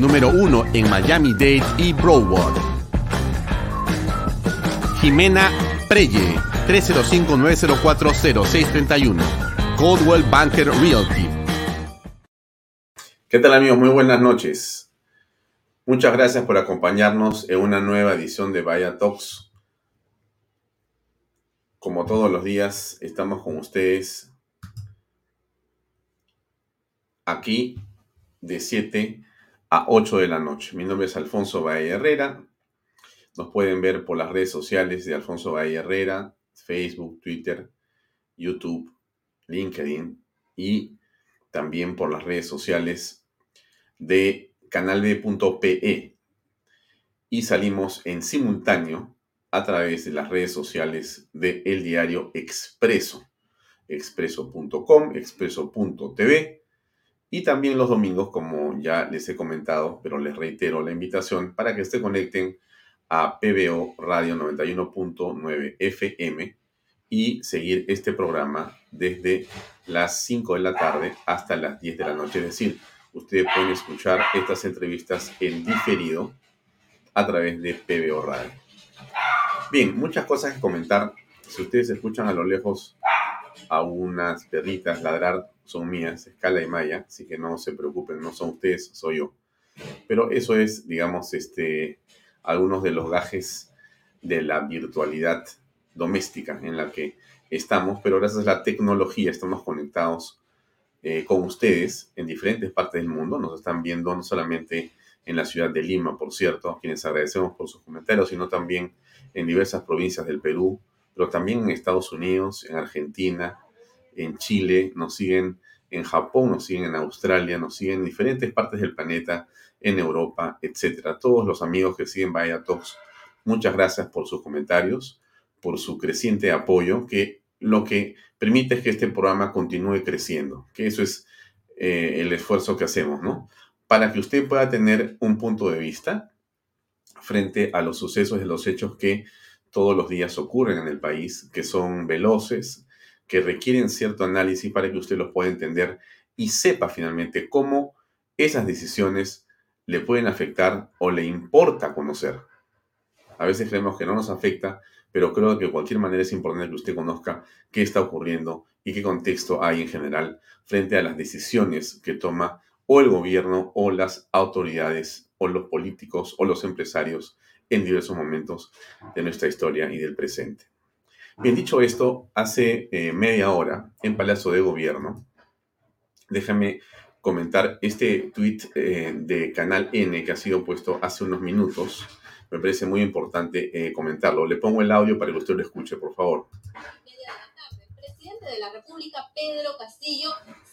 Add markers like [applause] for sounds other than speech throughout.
Número uno en Miami-Dade y Broward. Jimena Preye, 305-904-0631. Coldwell Banker Realty. ¿Qué tal amigos? Muy buenas noches. Muchas gracias por acompañarnos en una nueva edición de Vaya Talks. Como todos los días, estamos con ustedes aquí de 7 a 8 de la noche. Mi nombre es Alfonso Valle Herrera. Nos pueden ver por las redes sociales de Alfonso Valle Herrera, Facebook, Twitter, YouTube, LinkedIn y también por las redes sociales de canalb.pe. Y salimos en simultáneo a través de las redes sociales de El Diario Expreso, expreso.com, expreso.tv y también los domingos, como ya les he comentado, pero les reitero la invitación para que se conecten a PBO Radio 91.9 FM y seguir este programa desde las 5 de la tarde hasta las 10 de la noche. Es decir, ustedes pueden escuchar estas entrevistas en diferido a través de PBO Radio. Bien, muchas cosas que comentar. Si ustedes escuchan a lo lejos a unas perritas ladrar, son mías, Escala y Maya, así que no se preocupen, no son ustedes, soy yo. Pero eso es, digamos, este, algunos de los gajes de la virtualidad doméstica en la que estamos, pero gracias a la tecnología estamos conectados eh, con ustedes en diferentes partes del mundo. Nos están viendo no solamente en la ciudad de Lima, por cierto, a quienes agradecemos por sus comentarios, sino también en diversas provincias del Perú, pero también en Estados Unidos, en Argentina, en Chile, nos siguen en Japón, nos siguen en Australia, nos siguen en diferentes partes del planeta, en Europa, etcétera. Todos los amigos que siguen Vaya Talks, muchas gracias por sus comentarios, por su creciente apoyo, que lo que permite es que este programa continúe creciendo, que eso es eh, el esfuerzo que hacemos, ¿no? Para que usted pueda tener un punto de vista frente a los sucesos y los hechos que todos los días ocurren en el país, que son veloces, que requieren cierto análisis para que usted los pueda entender y sepa finalmente cómo esas decisiones le pueden afectar o le importa conocer. A veces creemos que no nos afecta, pero creo que de cualquier manera es importante que usted conozca qué está ocurriendo y qué contexto hay en general frente a las decisiones que toma o el gobierno o las autoridades o los políticos o los empresarios en diversos momentos de nuestra historia y del presente. Bien, dicho esto, hace eh, media hora en Palacio de Gobierno, déjame comentar este tweet eh, de Canal N que ha sido puesto hace unos minutos. Me parece muy importante eh, comentarlo. Le pongo el audio para que usted lo escuche, por favor. De la República, Pedro Castillo,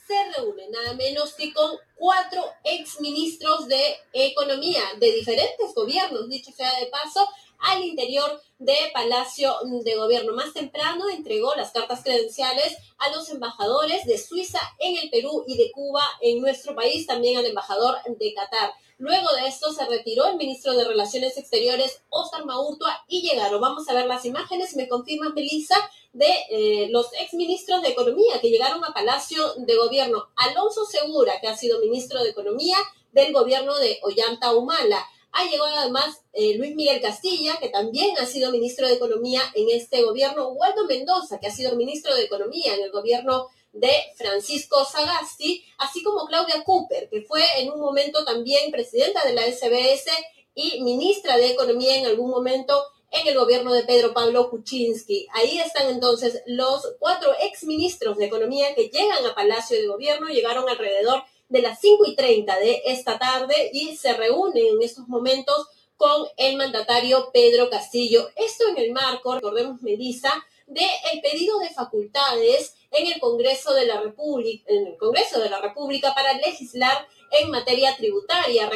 se reúne nada menos que con cuatro exministros de Economía de diferentes gobiernos, dicho sea de paso, al interior de Palacio de Gobierno. Más temprano entregó las cartas credenciales a los embajadores de Suiza en el Perú y de Cuba en nuestro país, también al embajador de Qatar. Luego de esto se retiró el ministro de Relaciones Exteriores, Oscar Maurtua, y llegaron. Vamos a ver las imágenes, me confirma Melissa, de eh, los exministros de Economía que llegaron a Palacio de Gobierno. Alonso Segura, que ha sido ministro de Economía del gobierno de Ollanta Humala. Ha llegado además eh, Luis Miguel Castilla, que también ha sido ministro de Economía en este gobierno, Waldo Mendoza, que ha sido ministro de Economía en el gobierno de Francisco Sagasti, así como Claudia Cooper, que fue en un momento también presidenta de la SBS y ministra de Economía en algún momento en el gobierno de Pedro Pablo Kuczynski. Ahí están entonces los cuatro exministros de Economía que llegan a Palacio de Gobierno, llegaron alrededor de las 5 y 30 de esta tarde y se reúnen en estos momentos con el mandatario Pedro Castillo. Esto en el marco, recordemos, Melissa, del el pedido de facultades en el Congreso de la República, en el Congreso de la República para legislar en materia tributaria.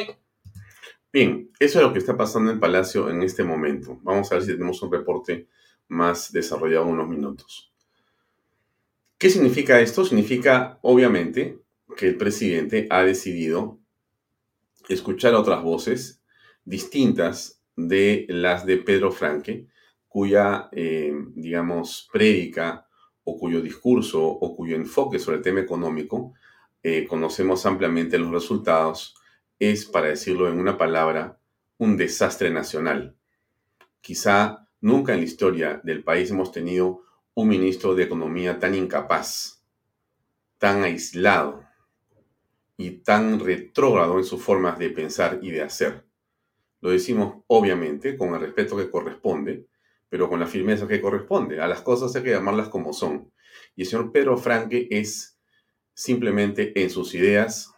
Bien, eso es lo que está pasando en Palacio en este momento. Vamos a ver si tenemos un reporte más desarrollado en unos minutos. ¿Qué significa esto? Significa, obviamente, que el presidente ha decidido escuchar otras voces distintas de las de Pedro Franque, cuya, eh, digamos, prédica o cuyo discurso o cuyo enfoque sobre el tema económico, eh, conocemos ampliamente los resultados es, para decirlo en una palabra, un desastre nacional. Quizá nunca en la historia del país hemos tenido un ministro de Economía tan incapaz, tan aislado y tan retrógrado en sus formas de pensar y de hacer. Lo decimos obviamente con el respeto que corresponde, pero con la firmeza que corresponde. A las cosas hay que llamarlas como son. Y el señor Pedro Franque es simplemente en sus ideas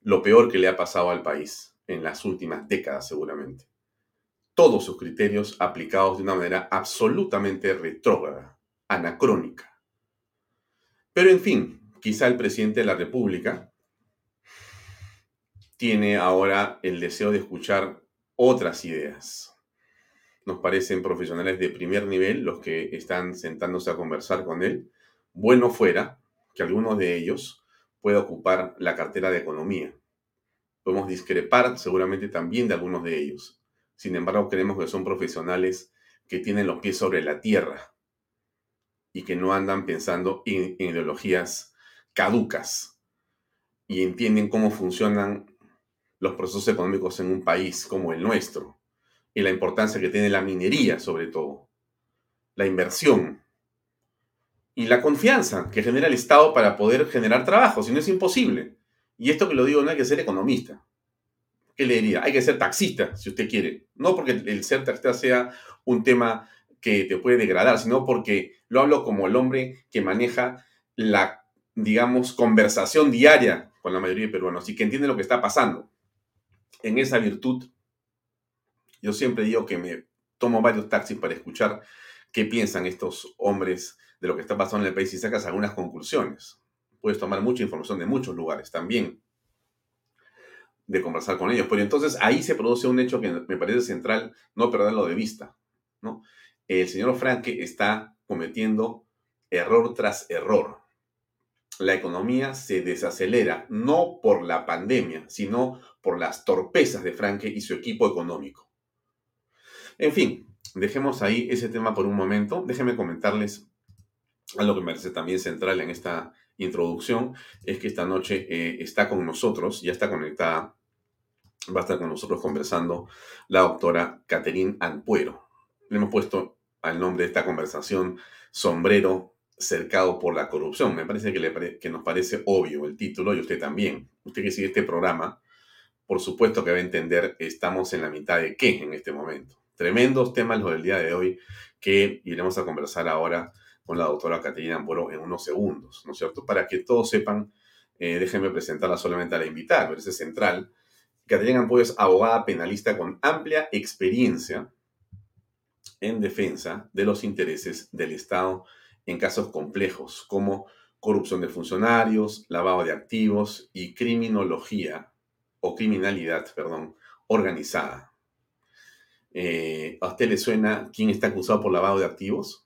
lo peor que le ha pasado al país en las últimas décadas seguramente. Todos sus criterios aplicados de una manera absolutamente retrógrada, anacrónica. Pero en fin, quizá el presidente de la República tiene ahora el deseo de escuchar otras ideas. Nos parecen profesionales de primer nivel los que están sentándose a conversar con él. Bueno fuera que algunos de ellos puede ocupar la cartera de economía. Podemos discrepar seguramente también de algunos de ellos. Sin embargo, creemos que son profesionales que tienen los pies sobre la tierra y que no andan pensando en, ideologías caducas y entienden cómo funcionan los procesos económicos en un país como el nuestro y la importancia que tiene la minería sobre todo, la inversión y la confianza que genera el Estado para poder generar trabajo, si no es imposible. Y esto que lo digo no hay que ser economista. ¿Qué le diría? Hay que ser taxista, si usted quiere. No porque el ser taxista sea un tema que te puede degradar, sino porque lo hablo como el hombre que maneja la, digamos, conversación diaria con la mayoría de peruanos y que entiende lo que está pasando. En esa virtud, yo siempre digo que me tomo varios taxis para escuchar qué piensan estos hombres de lo que está pasando en el país y sacas algunas conclusiones. Puedes tomar mucha información de muchos lugares también, de conversar con ellos. Pero entonces ahí se produce un hecho que me parece central no perderlo de vista. El señor Franke está cometiendo error tras error. La economía se desacelera no por la pandemia, sino por las torpezas de Franke y su equipo económico. En fin, dejemos ahí ese tema por un momento. Déjenme comentarles algo que me parece también central en esta introducción, es que esta noche eh, está con nosotros, ya está conectada, va a estar con nosotros conversando la doctora Caterín Ampuero. Le hemos puesto al nombre de esta conversación sombrero cercado por la corrupción. Me parece que, le, que nos parece obvio el título y usted también. Usted que sigue este programa, por supuesto que va a entender, estamos en la mitad de qué en este momento. Tremendos temas los del día de hoy que iremos a conversar ahora con la doctora Caterina Amboro en unos segundos, ¿no es cierto? Para que todos sepan, eh, déjenme presentarla solamente a la invitada, pero es central. Caterina Amboro es abogada penalista con amplia experiencia en defensa de los intereses del Estado en casos complejos como corrupción de funcionarios, lavado de activos y criminología o criminalidad, perdón, organizada. Eh, ¿A usted le suena quién está acusado por lavado de activos?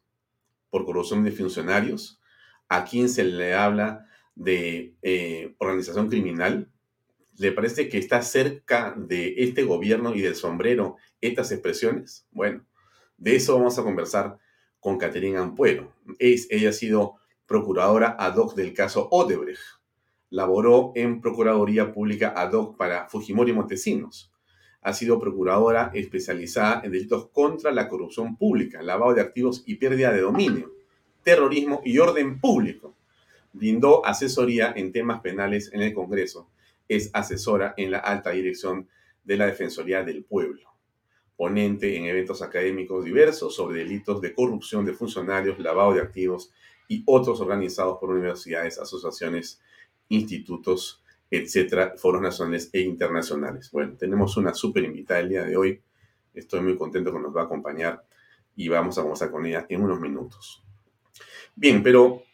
por corrupción de funcionarios, a quien se le habla de eh, organización criminal, ¿le parece que está cerca de este gobierno y del sombrero estas expresiones? Bueno, de eso vamos a conversar con Caterina Ampuero. Es, ella ha sido procuradora ad hoc del caso Odebrecht. Laboró en Procuraduría Pública ad hoc para Fujimori Montesinos ha sido procuradora especializada en delitos contra la corrupción pública, lavado de activos y pérdida de dominio, terrorismo y orden público. Brindó asesoría en temas penales en el Congreso. Es asesora en la alta dirección de la Defensoría del Pueblo, ponente en eventos académicos diversos sobre delitos de corrupción de funcionarios, lavado de activos y otros organizados por universidades, asociaciones, institutos, etcétera, foros nacionales e internacionales. Bueno, tenemos una súper invitada el día de hoy. Estoy muy contento que nos va a acompañar y vamos a conversar con ella en unos minutos. Bien, pero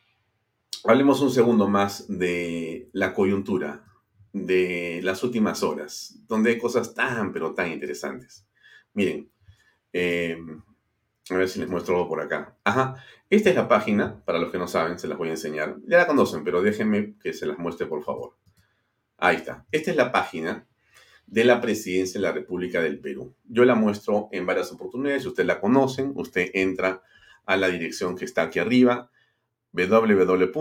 hablemos un segundo más de la coyuntura de las últimas horas, donde hay cosas tan, pero tan interesantes. Miren, eh, a ver si les muestro algo por acá. Ajá, esta es la página, para los que no saben, se las voy a enseñar. Ya la conocen, pero déjenme que se las muestre, por favor. Ahí está. Esta es la página de la presidencia de la República del Perú. Yo la muestro en varias oportunidades, si ustedes la conocen, usted entra a la dirección que está aquí arriba, www.gov.p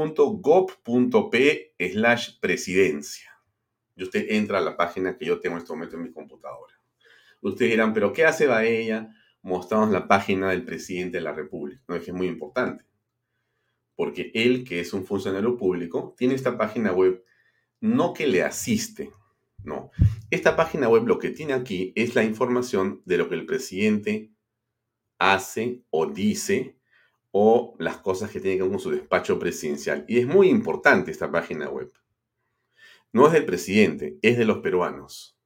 slash presidencia. Y usted entra a la página que yo tengo en este momento en mi computadora. Ustedes dirán, pero ¿qué hace ella mostramos la página del presidente de la República? No, que es muy importante. Porque él, que es un funcionario público, tiene esta página web no que le asiste, no. Esta página web lo que tiene aquí es la información de lo que el presidente hace o dice o las cosas que tiene que ver con su despacho presidencial. Y es muy importante esta página web. No es del presidente, es de los peruanos.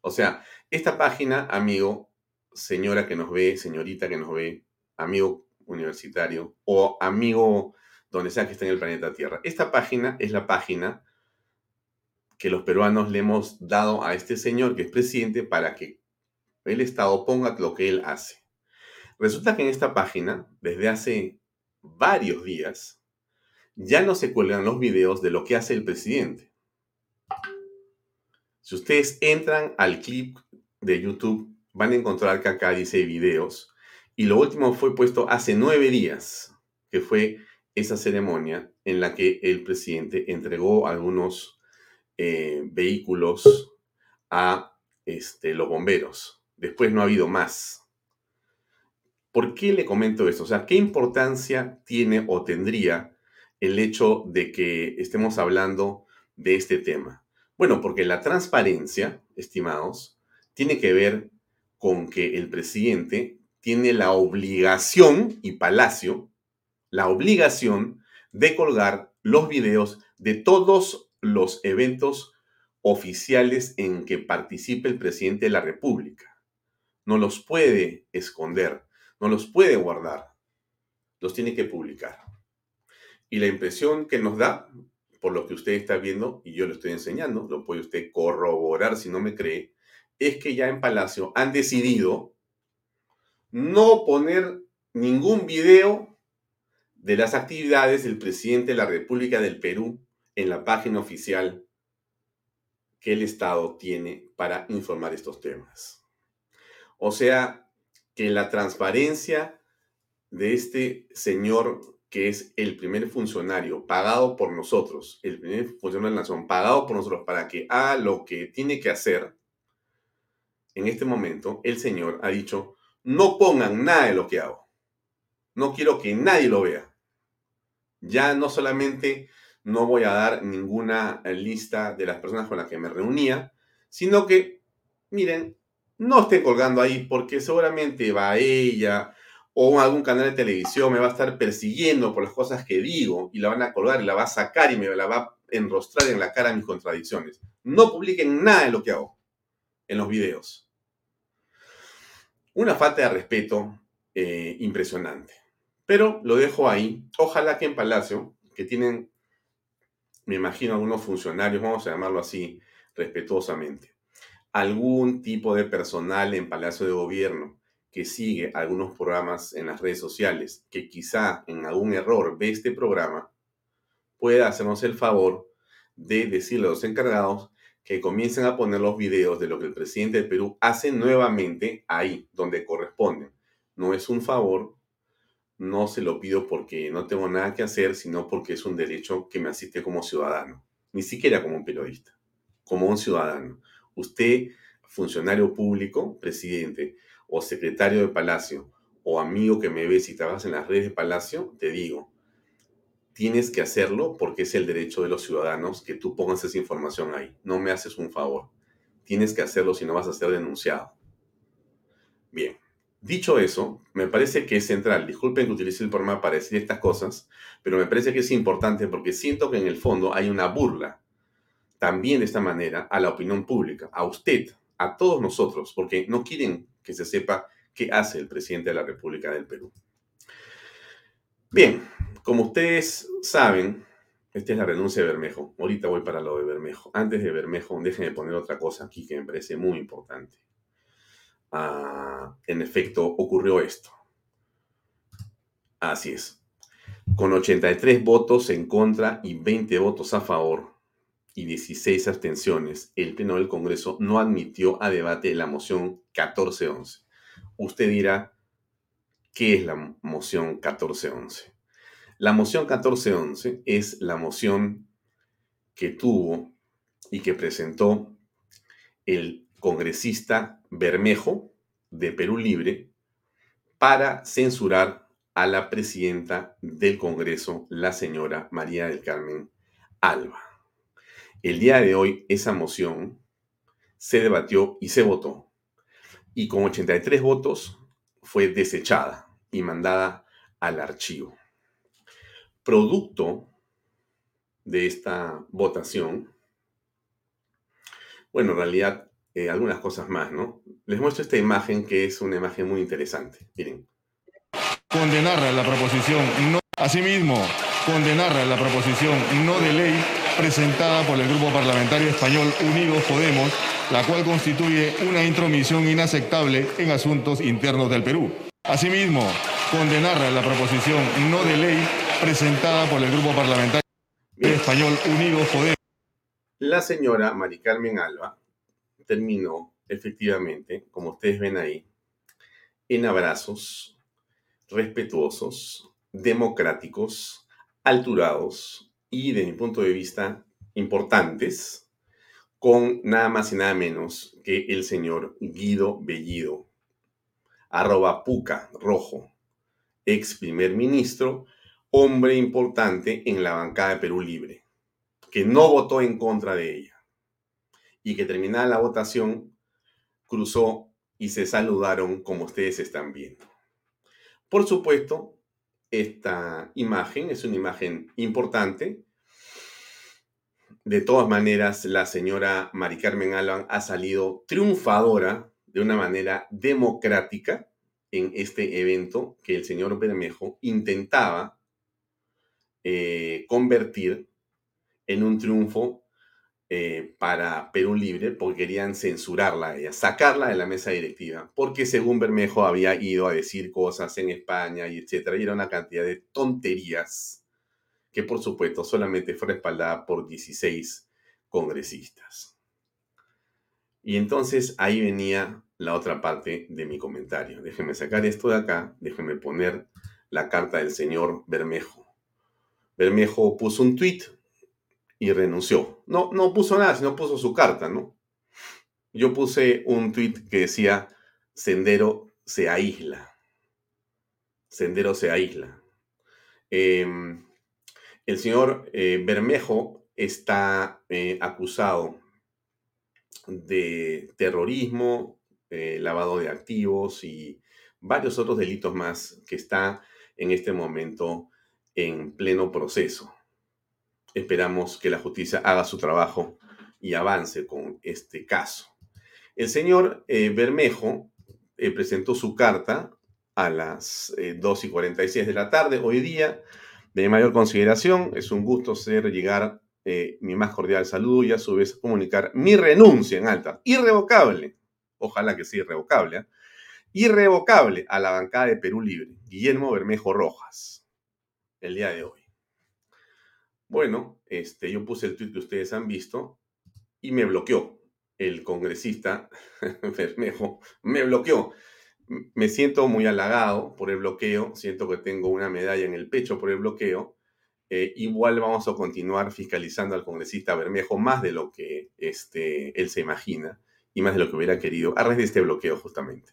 O sea, esta página, amigo, señora que nos ve, señorita que nos ve, amigo universitario o amigo donde sea que esté en el planeta Tierra, esta página es la página que los peruanos le hemos dado a este señor que es presidente para que el Estado ponga lo que él hace. Resulta que en esta página, desde hace varios días, ya no se cuelgan los videos de lo que hace el presidente. Si ustedes entran al clip de YouTube, van a encontrar que acá dice videos. Y lo último fue puesto hace nueve días, que fue esa ceremonia en la que el presidente entregó algunos eh, vehículos a este, los bomberos. Después no ha habido más. ¿Por qué le comento esto? O sea, ¿qué importancia tiene o tendría el hecho de que estemos hablando de este tema? Bueno, porque la transparencia, estimados, tiene que ver con que el presidente tiene la obligación, y Palacio, la obligación de colgar los videos de todos los eventos oficiales en que participe el presidente de la República. No los puede esconder no los puede guardar, los tiene que publicar. Y la impresión que nos da, por lo que usted está viendo, y yo lo estoy enseñando, lo puede usted corroborar si no me cree, es que ya en Palacio han decidido no poner ningún video de las actividades del presidente de la República del Perú en la página oficial que el Estado tiene para informar estos temas. O sea, que la transparencia de este señor que es el primer funcionario pagado por nosotros, el primer funcionario de la nación pagado por nosotros para que haga lo que tiene que hacer, en este momento el señor ha dicho, no pongan nada de lo que hago. No quiero que nadie lo vea. Ya no solamente no voy a dar ninguna lista de las personas con las que me reunía, sino que, miren, no esté colgando ahí porque seguramente va ella o algún canal de televisión me va a estar persiguiendo por las cosas que digo y la van a colgar y la va a sacar y me la va a enrostrar en la cara mis contradicciones. No publiquen nada de lo que hago en los videos. Una falta de respeto eh, impresionante. Pero lo dejo ahí. Ojalá que en Palacio, que tienen, me imagino, algunos funcionarios, vamos a llamarlo así respetuosamente, algún tipo de personal en Palacio de Gobierno que sigue algunos programas en las redes sociales, que quizá en algún error ve este programa, pueda hacernos el favor de decirle a los encargados que comiencen a poner los videos de lo que el presidente de Perú hace nuevamente ahí, donde corresponden. No es un favor, no se lo pido porque no tengo nada que hacer, sino porque es un derecho que me asiste como ciudadano, ni siquiera como un periodista, como un ciudadano. Usted, funcionario público, presidente, o secretario de Palacio, o amigo que me ves y trabajas en las redes de Palacio, te digo, tienes que hacerlo porque es el derecho de los ciudadanos que tú pongas esa información ahí. No me haces un favor. tienes que hacerlo si no vas a ser denunciado. Bien, dicho eso, me parece que es central. Disculpen que utilice el programa para decir estas cosas, pero me parece que es importante porque siento que en el fondo hay una burla también de esta manera a la opinión pública, a usted, a todos nosotros, porque no quieren que se sepa qué hace el presidente de la República del Perú. Bien, como ustedes saben, esta es la renuncia de Bermejo. Ahorita voy para lo de Bermejo. Antes de Bermejo, déjenme poner otra cosa aquí que me parece muy importante. Ah, en efecto, ocurrió esto. Así es. Con 83 votos en contra y 20 votos a favor y 16 abstenciones, el Pleno del Congreso no admitió a debate la moción 1411. Usted dirá, ¿qué es la moción 1411? La moción 1411 es la moción que tuvo y que presentó el congresista Bermejo de Perú Libre para censurar a la presidenta del Congreso, la señora María del Carmen Alba. El día de hoy esa moción se debatió y se votó. Y con 83 votos fue desechada y mandada al archivo. Producto de esta votación, bueno, en realidad eh, algunas cosas más, ¿no? Les muestro esta imagen que es una imagen muy interesante. Miren. Condenar la proposición no. Asimismo, condenar la proposición no de ley presentada por el Grupo Parlamentario Español Unidos Podemos, la cual constituye una intromisión inaceptable en asuntos internos del Perú. Asimismo, condenar la proposición no de ley presentada por el Grupo Parlamentario Español Unidos Podemos. La señora Mari Carmen Alba terminó efectivamente, como ustedes ven ahí, en abrazos respetuosos, democráticos, alturados y, de mi punto de vista, importantes, con nada más y nada menos que el señor Guido Bellido, arroba puca rojo, ex primer ministro, hombre importante en la bancada de Perú Libre, que no votó en contra de ella y que terminada la votación cruzó y se saludaron como ustedes están viendo. Por supuesto, esta imagen es una imagen importante. De todas maneras, la señora Mari Carmen Alban ha salido triunfadora de una manera democrática en este evento que el señor Bermejo intentaba eh, convertir en un triunfo eh, para Perú Libre porque querían censurarla ella, sacarla de la mesa directiva, porque según Bermejo había ido a decir cosas en España y etcétera, y era una cantidad de tonterías que por supuesto solamente fue respaldada por 16 congresistas. Y entonces ahí venía la otra parte de mi comentario. Déjenme sacar esto de acá, déjenme poner la carta del señor Bermejo. Bermejo puso un tuit y renunció. No, no puso nada, sino puso su carta, ¿no? Yo puse un tweet que decía, Sendero se aísla. Sendero se aísla. Em, el señor eh, Bermejo está eh, acusado de terrorismo, eh, lavado de activos y varios otros delitos más que está en este momento en pleno proceso. Esperamos que la justicia haga su trabajo y avance con este caso. El señor eh, Bermejo eh, presentó su carta a las 2 eh, y 46 de la tarde hoy día. De mayor consideración, es un gusto ser llegar mi más cordial saludo y a su vez comunicar mi renuncia en alta, irrevocable, ojalá que sea irrevocable, irrevocable a la bancada de Perú Libre, Guillermo Bermejo Rojas, el día de hoy. Bueno, este, yo puse el tweet que ustedes han visto y me bloqueó el congresista [laughs] Bermejo, me bloqueó. Me siento muy halagado por el bloqueo, siento que tengo una medalla en el pecho por el bloqueo. Eh, igual vamos a continuar fiscalizando al congresista Bermejo más de lo que este, él se imagina y más de lo que hubiera querido a raíz de este bloqueo justamente.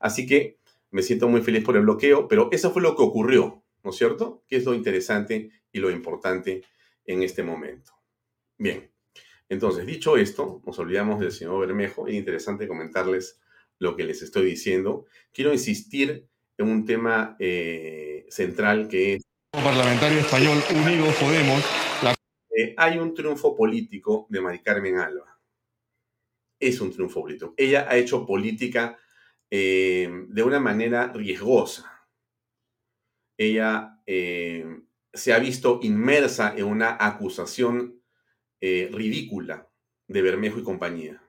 Así que me siento muy feliz por el bloqueo, pero eso fue lo que ocurrió, ¿no es cierto? Que es lo interesante y lo importante en este momento. Bien, Entonces, dicho esto, nos olvidamos del señor Bermejo. Es interesante comentarles lo que les estoy diciendo. Quiero insistir en un tema eh, central que es... Parlamentario español Unidos Podemos. Eh, hay un triunfo político de Mari Carmen Alba. Es un triunfo político. Ella ha hecho política eh, de una manera riesgosa. Ella se ha visto inmersa en una acusación ridícula de Bermejo y compañía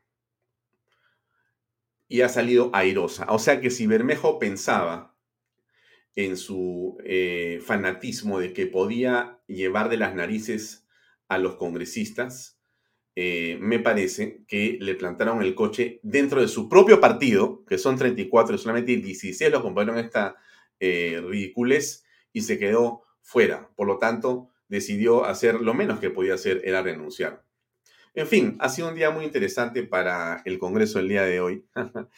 y ha salido airosa. O sea que si Bermejo pensaba en su eh, fanatismo de que podía llevar de las narices a los congresistas, eh, me parece que le plantaron el coche dentro de su propio partido, que son 34 y solamente 16 lo compraron esta eh, ridiculez y se quedó fuera. Por lo tanto, decidió hacer lo menos que podía hacer, era renunciar. En fin, ha sido un día muy interesante para el Congreso el día de hoy. [laughs]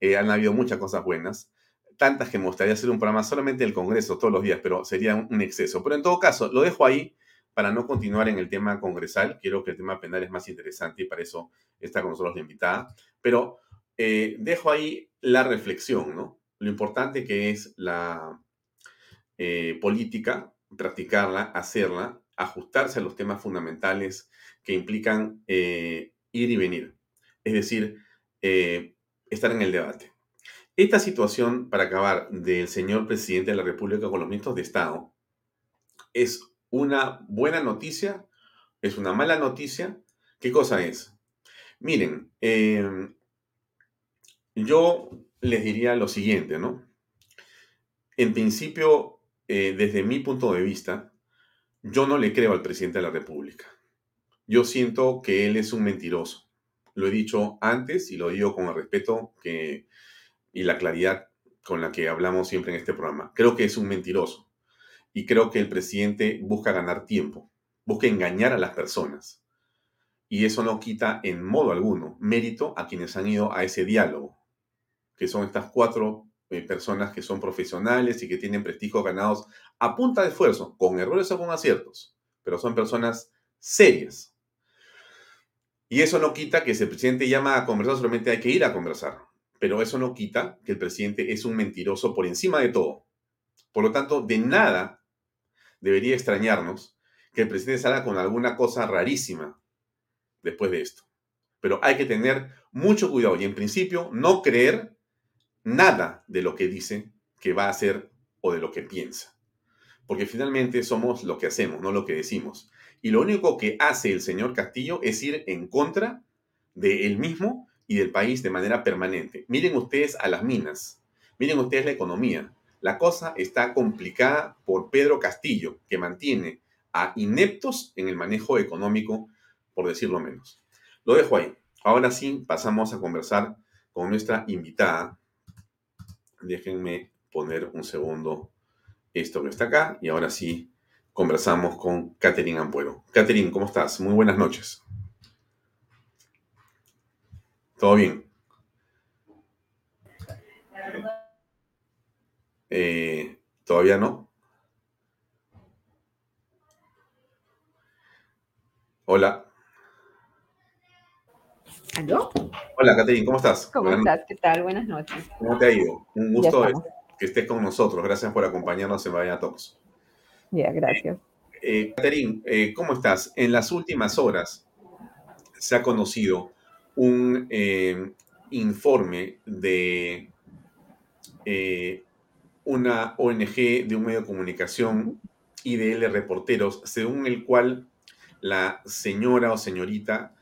Eh, han habido muchas cosas buenas, tantas que me gustaría hacer un programa solamente del Congreso todos los días, pero sería un exceso. Pero en todo caso, lo dejo ahí para no continuar en el tema congresal. Quiero que el tema penal es más interesante y para eso está con nosotros la invitada. Pero eh, dejo ahí la reflexión, ¿no? Lo importante que es la eh, política, practicarla, hacerla, ajustarse a los temas fundamentales que implican eh, ir y venir, es decir, eh, estar en el debate. Esta situación, para acabar, del señor presidente de la República con los ministros de Estado, es una buena noticia, es una mala noticia. ¿Qué cosa es? Miren, em, yo les diría lo siguiente, ¿no? En principio, eh, desde mi punto de vista, yo no le creo al presidente de la República yo siento que él es un mentiroso. Lo he dicho antes y lo digo con el respeto que, y la claridad con la que hablamos siempre en este programa. Creo que es un mentiroso y creo que el presidente busca ganar tiempo, busca engañar a las personas. Y eso no quita en modo alguno mérito a quienes han ido a ese diálogo, que son estas cuatro eh, personas que son profesionales y que tienen prestigios ganados a punta de esfuerzo, con errores o con aciertos, pero son personas serias. Y eso no quita que si el presidente llama a conversar, solamente hay que ir a conversar. Pero eso no quita que el presidente es un mentiroso por encima de todo. Por lo tanto, de nada debería extrañarnos que el presidente salga con alguna cosa rarísima después de esto. Pero hay que tener mucho cuidado y en principio no creer nada de lo que dice que va a hacer o de lo que piensa. Porque finalmente somos lo que hacemos, no lo que decimos. Y lo único que hace el señor Castillo es ir en contra de él mismo y del país de manera permanente. Miren ustedes a las minas, miren ustedes la economía. La cosa está complicada por Pedro Castillo, que mantiene a ineptos en el manejo económico, por decirlo menos. Lo dejo ahí. Ahora sí, pasamos a conversar con nuestra invitada. Déjenme poner un segundo esto que está acá y ahora sí conversamos con Catherine Ampuero. Catherine, ¿cómo estás? Muy buenas noches. ¿Todo bien? Eh, ¿Todavía no? Hola. Hola, Catherine, ¿cómo estás? ¿Cómo estás? ¿Qué tal? Buenas noches. ¿Cómo te ha ido? Un gusto que estés con nosotros. Gracias por acompañarnos en Vaya Talks. Ya, gracias. Eh, Catherine, eh, ¿cómo estás? En las últimas horas se ha conocido un eh, informe de eh, una ONG, de un medio de comunicación y de L Reporteros, según el cual la señora o señorita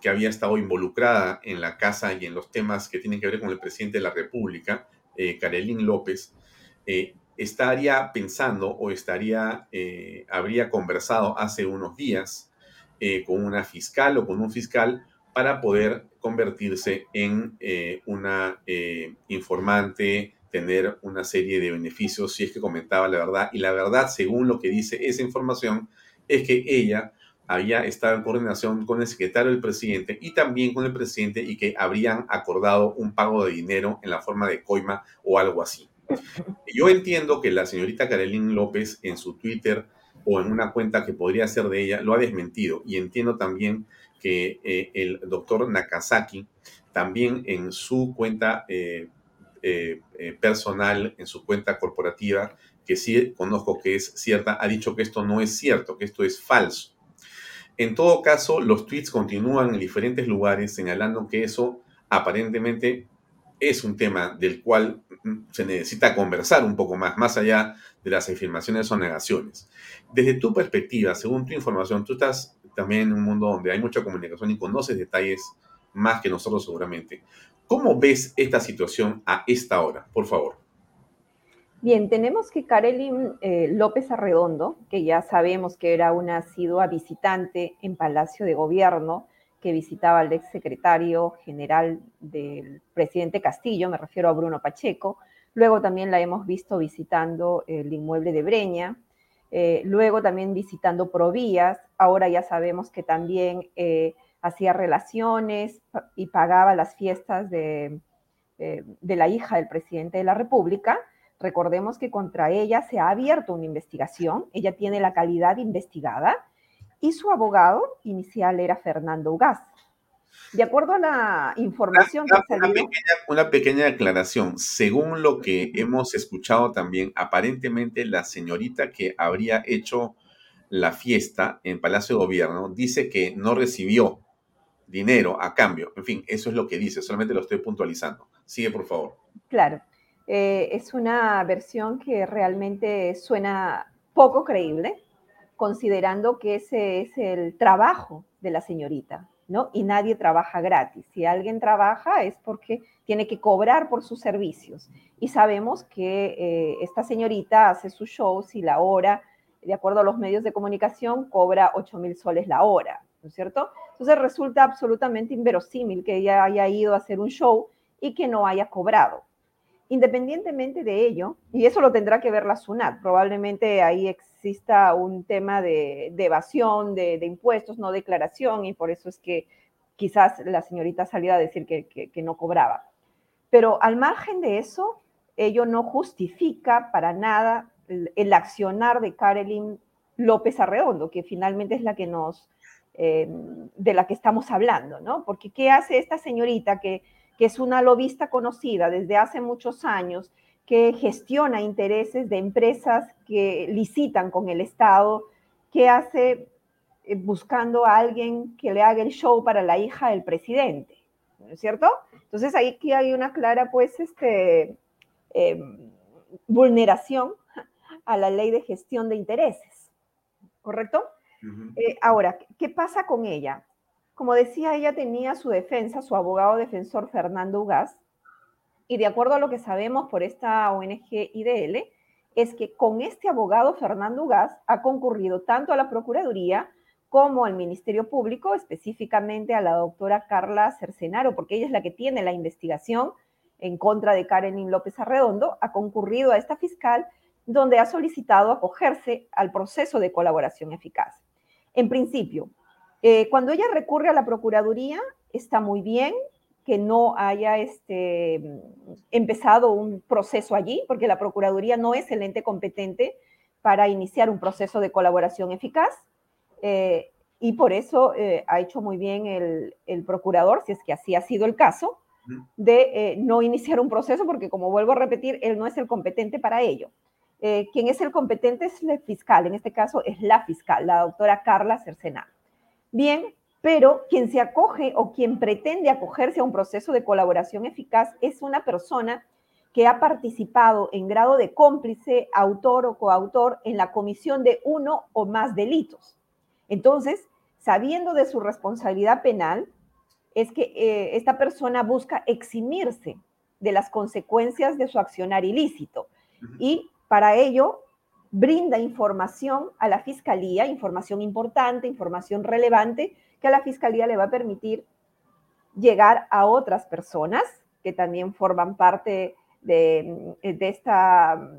que había estado involucrada en la casa y en los temas que tienen que ver con el presidente de la República, Karelín López, estaría pensando o estaría, eh, habría conversado hace unos días eh, con una fiscal o con un fiscal para poder convertirse en eh, una informante, tener una serie de beneficios si es que comentaba la verdad. Y la verdad, según lo que dice esa información, es que ella había estado en coordinación con el secretario del presidente y también con el presidente y que habrían acordado un pago de dinero en la forma de coima o algo así. [laughs] Yo entiendo que la señorita Carolín López en su Twitter o en una cuenta que podría ser de ella, lo ha desmentido. Y entiendo también que eh, el doctor Nakazaki también en su cuenta eh, eh, personal, en su cuenta corporativa, que sí conozco que es cierta, ha dicho que esto no es cierto, que esto es falso. En todo caso, los tweets continúan en diferentes lugares señalando que eso aparentemente es un tema del cual mm, se necesita conversar un poco más, más allá de las afirmaciones o negaciones. Desde tu perspectiva, según tu información, tú estás también en un mundo donde hay mucha comunicación y conoces detalles más que nosotros seguramente. ¿Cómo ves esta situación a esta hora? Por favor. Bien, tenemos que Karelin eh, López Arredondo, que ya sabemos que era una asidua visitante en Palacio de Gobierno, que visitaba al ex secretario general del presidente Castillo, me refiero a Bruno Pacheco. Luego también la hemos visto visitando el inmueble de Breña, eh, luego también visitando Provías. Ahora ya sabemos que también eh, hacía relaciones y pagaba las fiestas de, de la hija del presidente de la República. Recordemos que contra ella se ha abierto una investigación, ella tiene la calidad investigada y su abogado inicial era Fernando Ugaz. De acuerdo a la información que ha salido... Una pequeña, aclaración. Según lo que hemos escuchado también, aparentemente la señorita que habría hecho la fiesta en Palacio de Gobierno dice que no recibió dinero a cambio. En fin, eso es lo que dice, solamente lo estoy puntualizando. Sigue, por favor. Claro. Eh, es una versión que realmente suena poco creíble, considerando que ese es el trabajo de la señorita, ¿no? Y nadie trabaja gratis. Si alguien trabaja es porque tiene que cobrar por sus servicios. Y sabemos que eh, esta señorita hace sus shows y la hora, de acuerdo a los medios de comunicación, cobra 8 mil soles la hora, ¿no es cierto? Entonces resulta absolutamente inverosímil que ella haya ido a hacer un show y que no haya cobrado. Independientemente de ello, y eso lo tendrá que ver la SUNAT, probablemente ahí exista un tema de, evasión de, impuestos, no declaración, y por eso es que quizás la señorita salió a decir que, no cobraba. Pero al margen de eso, ello no justifica para nada el, accionar de Carolyn López Arredondo, que finalmente es la que nos, eh, de la que estamos hablando, ¿no? Porque ¿qué hace esta señorita que que es una lobista conocida desde hace muchos años, que gestiona intereses de empresas que licitan con el Estado, que hace eh, buscando a alguien que le haga el show para la hija del presidente, ¿no es cierto? Entonces ahí aquí hay una clara, pues, este, em, vulneración a la ley de gestión de intereses, ¿correcto? Eh, ahora, ¿qué pasa con ella? Como decía, ella tenía su defensa, su abogado defensor Fernando Ugaz, y de acuerdo a lo que sabemos por esta ONG IDL, es que con este abogado Fernando Ugaz ha concurrido tanto a la Procuraduría como al Ministerio Público, específicamente a la doctora Carla Cercenaro, porque ella es la que tiene la investigación en contra de Karen López Arredondo, ha concurrido a esta fiscal donde ha solicitado acogerse al proceso de colaboración eficaz. En principio, eh, cuando ella recurre a la Procuraduría, está muy bien que no haya este, empezado un proceso allí, porque la Procuraduría no es el ente competente para iniciar un proceso de colaboración eficaz. Eh, y por eso eh, ha hecho muy bien el, el, procurador, si es que así ha sido el caso, de no iniciar un proceso, porque como vuelvo a repetir, él no es el competente para ello. quien es el competente es el fiscal, en este caso es la fiscal, la doctora Carla Cercenado. Bien, pero quien se acoge o quien pretende acogerse a un proceso de colaboración eficaz es una persona que ha participado en grado de cómplice, autor o coautor en la comisión de uno o más delitos. Entonces, sabiendo de su responsabilidad penal, es que eh, esta persona busca eximirse de las consecuencias de su accionar ilícito. Y para ello brinda información a la fiscalía, información importante, información relevante, que a la fiscalía le va a permitir llegar a otras personas que también forman parte de, esta,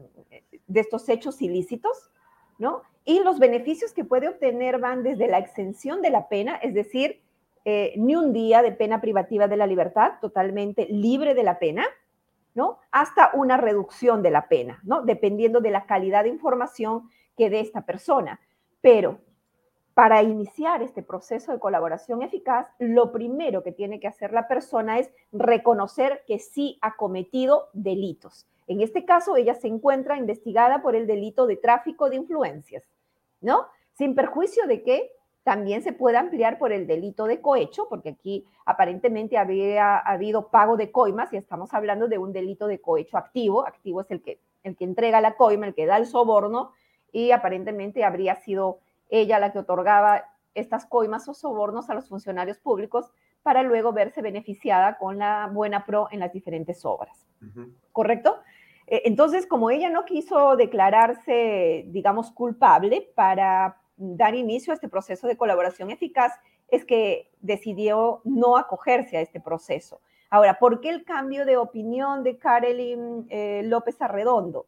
de estos hechos ilícitos, ¿no? Y los beneficios que puede obtener van desde la exención de la pena, es decir, eh, ni un día de pena privativa de la libertad, totalmente libre de la pena, ¿no? Hasta una reducción de la pena, ¿no? Dependiendo de la calidad de información que dé esta persona. Pero para iniciar este proceso de colaboración eficaz, lo primero que tiene que hacer la persona es reconocer que sí ha cometido delitos. En este caso, ella se encuentra investigada por el delito de tráfico de influencias, ¿no? Sin perjuicio de que también se puede ampliar por el delito de cohecho, porque aquí aparentemente había habido pago de coimas y estamos hablando de un delito de cohecho activo. Activo es el que, el que entrega la coima, el que da el soborno, y aparentemente habría sido ella la que otorgaba estas coimas o sobornos a los funcionarios públicos para luego verse beneficiada con la buena pro en las diferentes obras. ¿Correcto? Eh, entonces, como ella no quiso declararse, digamos, culpable para dar inicio a este proceso de colaboración eficaz es que decidió no acogerse a este proceso. Ahora, ¿por qué el cambio de opinión de Karelin eh, López Arredondo?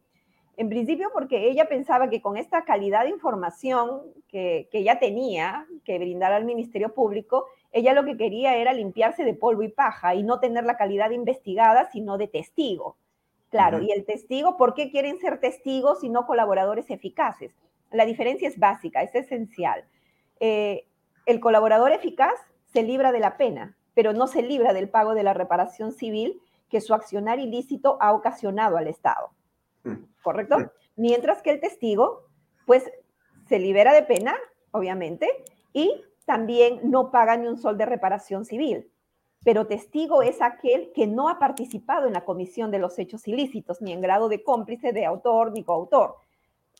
En principio porque ella pensaba que con esta calidad de información que, que ella tenía que brindar al Ministerio Público, ella lo que quería era limpiarse de polvo y paja y no tener la calidad de investigada, sino de testigo. Claro, y el testigo, ¿por qué quieren ser testigos y no colaboradores eficaces? La diferencia es básica, es esencial. Eh, el colaborador eficaz se libra de la pena, pero no se libra del pago de la reparación civil que su accionar ilícito ha ocasionado al Estado. Mm. ¿Correcto? Mientras que el testigo, pues, se libera de pena, obviamente, y también no paga ni un sol de reparación civil. Pero testigo es aquel que no ha participado en la comisión de los hechos ilícitos, ni en grado de cómplice, de autor, ni coautor.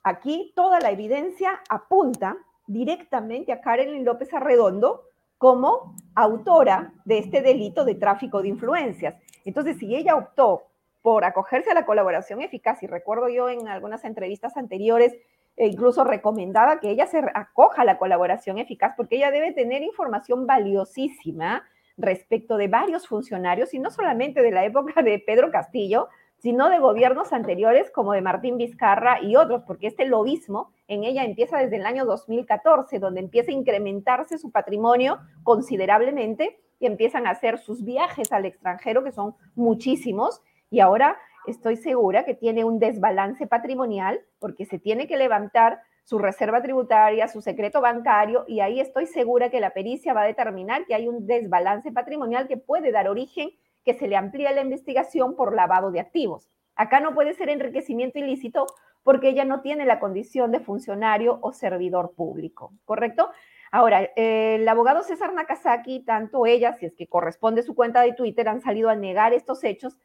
Aquí toda la evidencia apunta directamente a Karen López Arredondo como autora de este delito de tráfico de influencias. Entonces, si ella optó por acogerse a la colaboración eficaz, y recuerdo yo en algunas entrevistas anteriores, e incluso recomendaba que ella se acoja a la colaboración eficaz porque ella debe tener información valiosísima respecto de varios funcionarios y no solamente de la época de Pedro Castillo, sino de gobiernos anteriores como de Martín Vizcarra y otros, porque este lobismo en ella empieza desde el año 2014, donde empieza a incrementarse su patrimonio considerablemente y empiezan a hacer sus viajes al extranjero, que son muchísimos, y ahora estoy segura que tiene un desbalance patrimonial porque se tiene que levantar su reserva tributaria, su secreto bancario, y ahí estoy segura que la pericia va a determinar que hay un desbalance patrimonial que puede dar origen que se le amplía la investigación por lavado de activos. Acá no puede ser enriquecimiento ilícito porque ella no tiene la condición de funcionario o servidor público, ¿correcto? Ahora, el abogado César Nakazaki, tanto ella, si es que corresponde su cuenta de Twitter, han salido a negar estos hechos.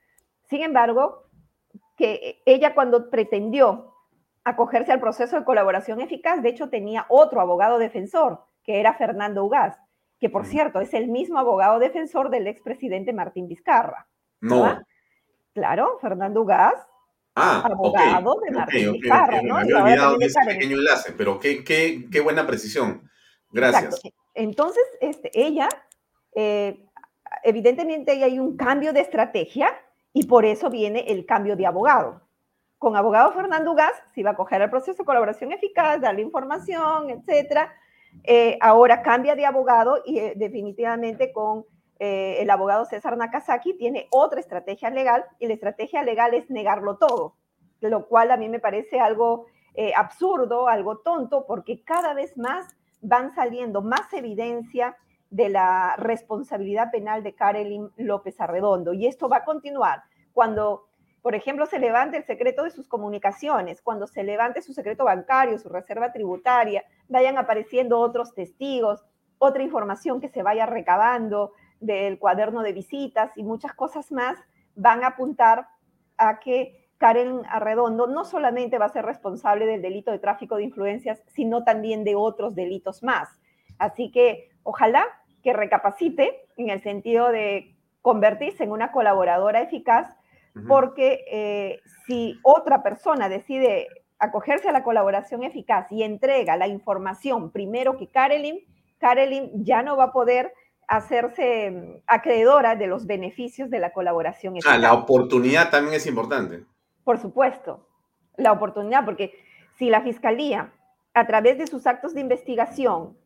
Sin embargo, que ella cuando pretendió acogerse al proceso de colaboración eficaz, de hecho tenía otro abogado defensor, que era Fernando Ugaz que por cierto es el mismo abogado defensor del expresidente Martín Vizcarra. No. Claro, Fernando Gas, ah, abogado de Martín Vizcarra. ¿no? Me había olvidado de ese pequeño enlace, pero qué, qué, qué buena precisión. Gracias. Entonces, este, ella, eh, evidentemente hay un cambio de estrategia y por eso viene el cambio de abogado. Con abogado Fernando Gas se iba a coger el proceso de colaboración eficaz, darle información, etcétera, eh, ahora cambia de abogado y eh, definitivamente con eh, el abogado César Nakazaki tiene otra estrategia legal y la estrategia legal es negarlo todo, lo cual a mí me parece algo absurdo, algo tonto, porque cada vez más van saliendo más evidencia de la responsabilidad penal de Karelin López Arredondo. Y esto va a continuar cuando por ejemplo, se levante el secreto de sus comunicaciones, cuando se levante su secreto bancario, su reserva tributaria, vayan apareciendo otros testigos, otra información que se vaya recabando del cuaderno de visitas y muchas cosas más, van a apuntar a que Karen Arredondo no solamente va a ser responsable del delito de tráfico de influencias, sino también de otros delitos más. Así que ojalá que recapacite en el sentido de convertirse en una colaboradora eficaz porque eh, si otra persona decide acogerse a la colaboración eficaz y entrega la información primero que Karelin, Karelin ya no va a poder hacerse mm, acreedora de los beneficios de la colaboración eficaz. Ah, la oportunidad también es importante. Por supuesto, la oportunidad, porque si la fiscalía, a través de sus actos de investigación,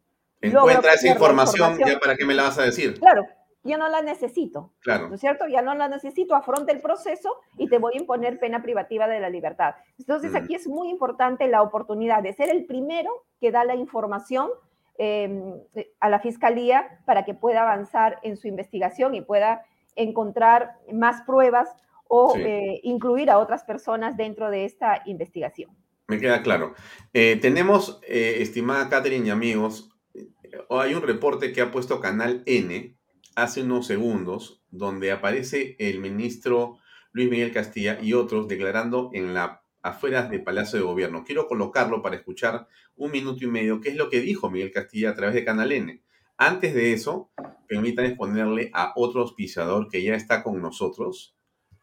encuentra esa información, ¿ya para qué me la vas a decir? Claro, ya no la necesito. Claro. ¿No es cierto? Ya no la necesito, afronta el proceso y te voy a imponer pena privativa de la libertad. Entonces, aquí es muy importante la oportunidad de ser el primero que da la información em, a la fiscalía para que pueda avanzar en su investigación y pueda encontrar más pruebas o eh, incluir a otras personas dentro de esta investigación. Me queda claro. Eh, tenemos, eh, estimada Catherine y amigos, hay un reporte que ha puesto Canal N hace unos segundos, donde aparece el ministro Luis Miguel Castilla y otros declarando en la afueras del Palacio de Gobierno. Quiero colocarlo para escuchar un minuto y medio qué es lo que dijo Miguel Castilla a través de Canal N. Antes de eso, permítanme exponerle a otro auspiciador que ya está con nosotros,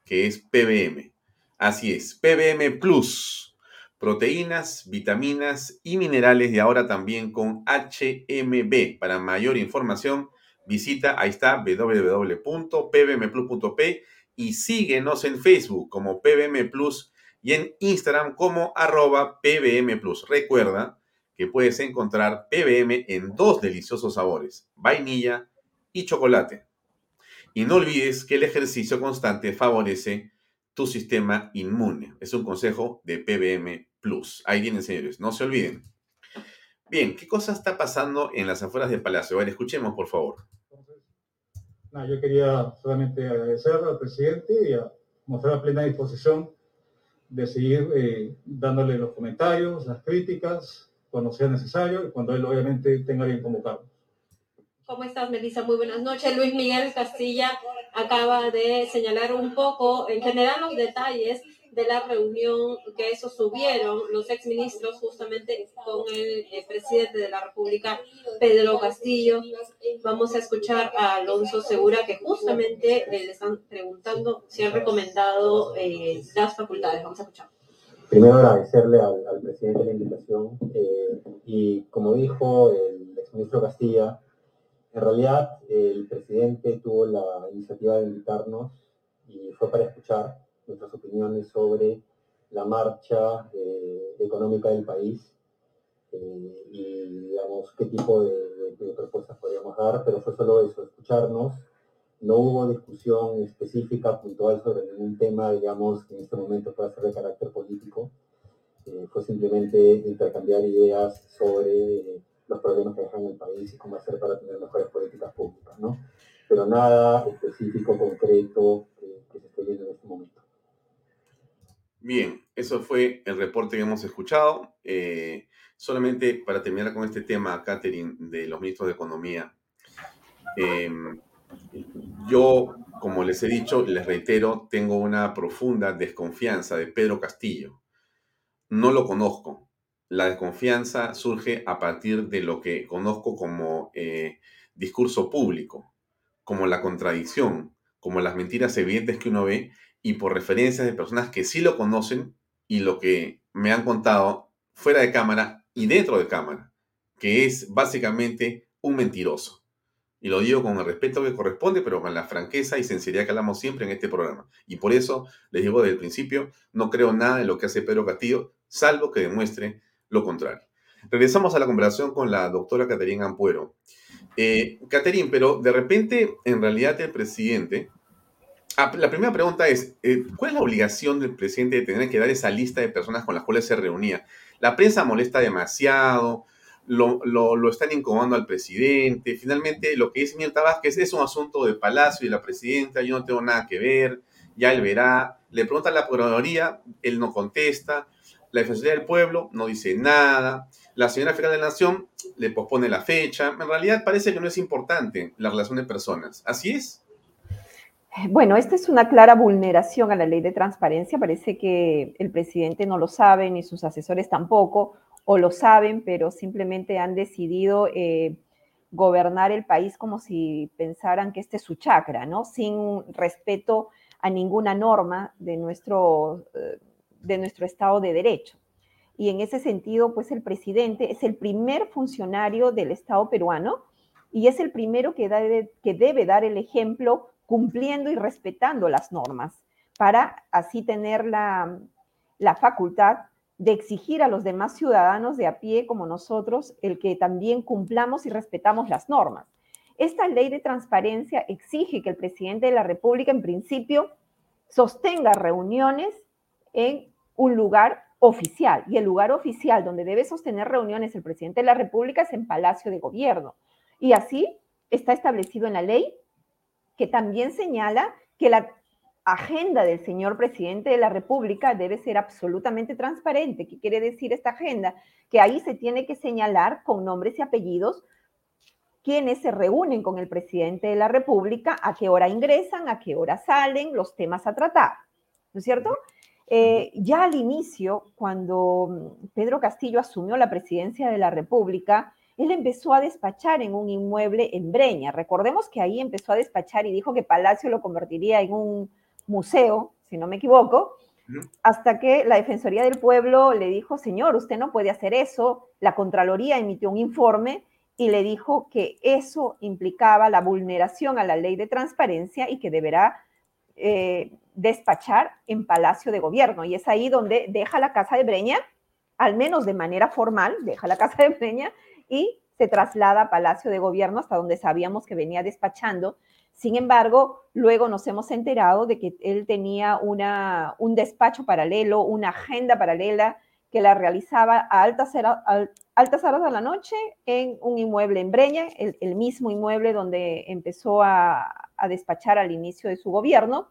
que es PBM. Así es, PBM Plus. Proteínas, vitaminas y minerales y ahora también con HMB. Para mayor información, visita, ahí está, www.pbmplus.p y síguenos en Facebook como PBM Plus y en Instagram como arroba PBM Plus. Recuerda que puedes encontrar PBM en dos deliciosos sabores, vainilla y chocolate. Y no olvides que el ejercicio constante favorece tu sistema inmune. Es un consejo de PBM Plus. Ahí tienen, señores, no se olviden. Bien, ¿qué cosa está pasando en las afueras del Palacio? A ver, escuchemos, por favor. No, yo quería solamente agradecer al presidente y a mostrar plena disposición de seguir eh, dándole los comentarios, las críticas, cuando sea necesario y cuando él obviamente tenga bien convocado. ¿Cómo estás, Melissa? Muy buenas noches. Luis Miguel Castilla acaba de señalar un poco, en general, los detalles de la reunión que eso subieron los exministros justamente con el, eh, presidente de la República, Pedro Castillo. Vamos a escuchar a Alonso Segura que justamente eh, le están preguntando si han recomendado eh, las facultades. Vamos a escuchar. Primero agradecerle al, presidente la invitación y como dijo el exministro Castilla, en realidad el presidente tuvo la iniciativa de invitarnos y fue para escuchar nuestras opiniones sobre la marcha eh, económica del país eh, y, digamos, qué tipo de, propuestas podríamos dar, pero fue solo eso, escucharnos. No hubo discusión específica, puntual sobre ningún tema, digamos, que en este momento pueda ser de carácter político. Eh, fue simplemente intercambiar ideas sobre los problemas que dejan el país y cómo hacer para tener mejores políticas públicas, ¿no? Pero nada específico, concreto que, que se esté viendo en este momento. Bien, eso fue el reporte que hemos escuchado. Eh, solamente para terminar con este tema, Catherine, de los ministros de Economía. Em, yo, como les he dicho, les reitero, tengo una profunda desconfianza de Pedro Castillo. No lo conozco. La desconfianza surge a partir de lo que conozco como eh, discurso público, como la contradicción, como las mentiras evidentes que uno ve y por referencias de personas que sí lo conocen y lo que me han contado fuera de cámara y dentro de cámara, que es básicamente un mentiroso. Y lo digo con el respeto que corresponde, pero con la franqueza y sinceridad que hablamos siempre en este programa. Y por eso les digo desde el principio, no creo nada de lo que hace Pedro Castillo, salvo que demuestre lo contrario. Regresamos a la conversación con la doctora Caterina Ampuero. Eh, Caterín, pero de repente, en realidad el presidente la primera pregunta es, eh, ¿cuál es la obligación del presidente de tener que dar esa lista de personas con las cuales se reunía? La prensa molesta demasiado, lo, lo, están incomodando al presidente. Finalmente, lo que dice Mirta Vázquez es un asunto de Palacio y la presidenta, yo no tengo nada que ver, ya él verá. Le pregunta a la Procuraduría, él no contesta. La Defensoría del Pueblo no dice nada. La señora fiscal de la Nación le pospone la fecha. En realidad parece que no es importante la relación de personas. ¿Así es? Bueno, esta es una clara vulneración a la ley de transparencia. Parece que el presidente no lo sabe, ni sus asesores tampoco, o lo saben, pero simplemente han decidido eh, gobernar el país como si pensaran que este es su chakra, ¿no? Sin respeto a ninguna norma de nuestro, eh, de nuestro Estado de Derecho. Y en ese sentido, pues el presidente es el primer funcionario del Estado peruano y es el primero que debe dar el ejemplo cumpliendo y respetando las normas, para así tener la, facultad de exigir a los demás ciudadanos de a pie como nosotros el que también cumplamos y respetamos las normas. esta ley de transparencia exige que el presidente de la República, en principio, sostenga reuniones en un lugar oficial. Y el lugar oficial donde debe sostener reuniones el presidente de la República es en Palacio de Gobierno. Y así está establecido en la ley que también señala que la agenda del señor presidente de la República debe ser absolutamente transparente. ¿Qué quiere decir esta agenda? Que ahí se tiene que señalar con nombres y apellidos quienes se reúnen con el presidente de la República, a qué hora ingresan, a qué hora salen, los temas a tratar. ¿No es cierto? Eh, ya al inicio, cuando Pedro Castillo asumió la presidencia de la República, él empezó a despachar en un inmueble en Breña. Recordemos que ahí empezó a despachar y dijo que Palacio lo convertiría en un museo, si no me equivoco, hasta que la Defensoría del Pueblo le dijo, señor, usted no puede hacer eso. La Contraloría emitió un informe y le dijo que eso implicaba la vulneración a la ley de transparencia y que deberá eh, despachar en Palacio de Gobierno. Y es ahí donde deja la Casa de Breña, al menos de manera formal, deja la Casa de Breña y se traslada a Palacio de Gobierno, hasta donde sabíamos que venía despachando. Sin embargo, luego nos hemos enterado de que él tenía una, un despacho paralelo, una agenda paralela que la realizaba a altas, altas horas de la noche en un inmueble en Breña, el, mismo inmueble donde empezó a, despachar al inicio de su gobierno.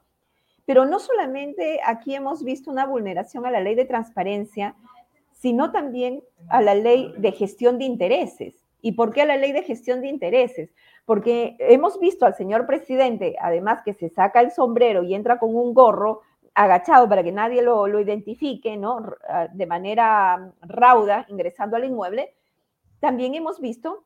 Pero no solamente aquí hemos visto una vulneración a la ley de transparencia, sino también a la ley de gestión de intereses. ¿Y por qué a la ley de gestión de intereses? Porque hemos visto al señor presidente, además que se saca el sombrero y entra con un gorro agachado para que nadie lo, identifique, ¿no? Ah, de manera rauda, ingresando al inmueble, también hemos visto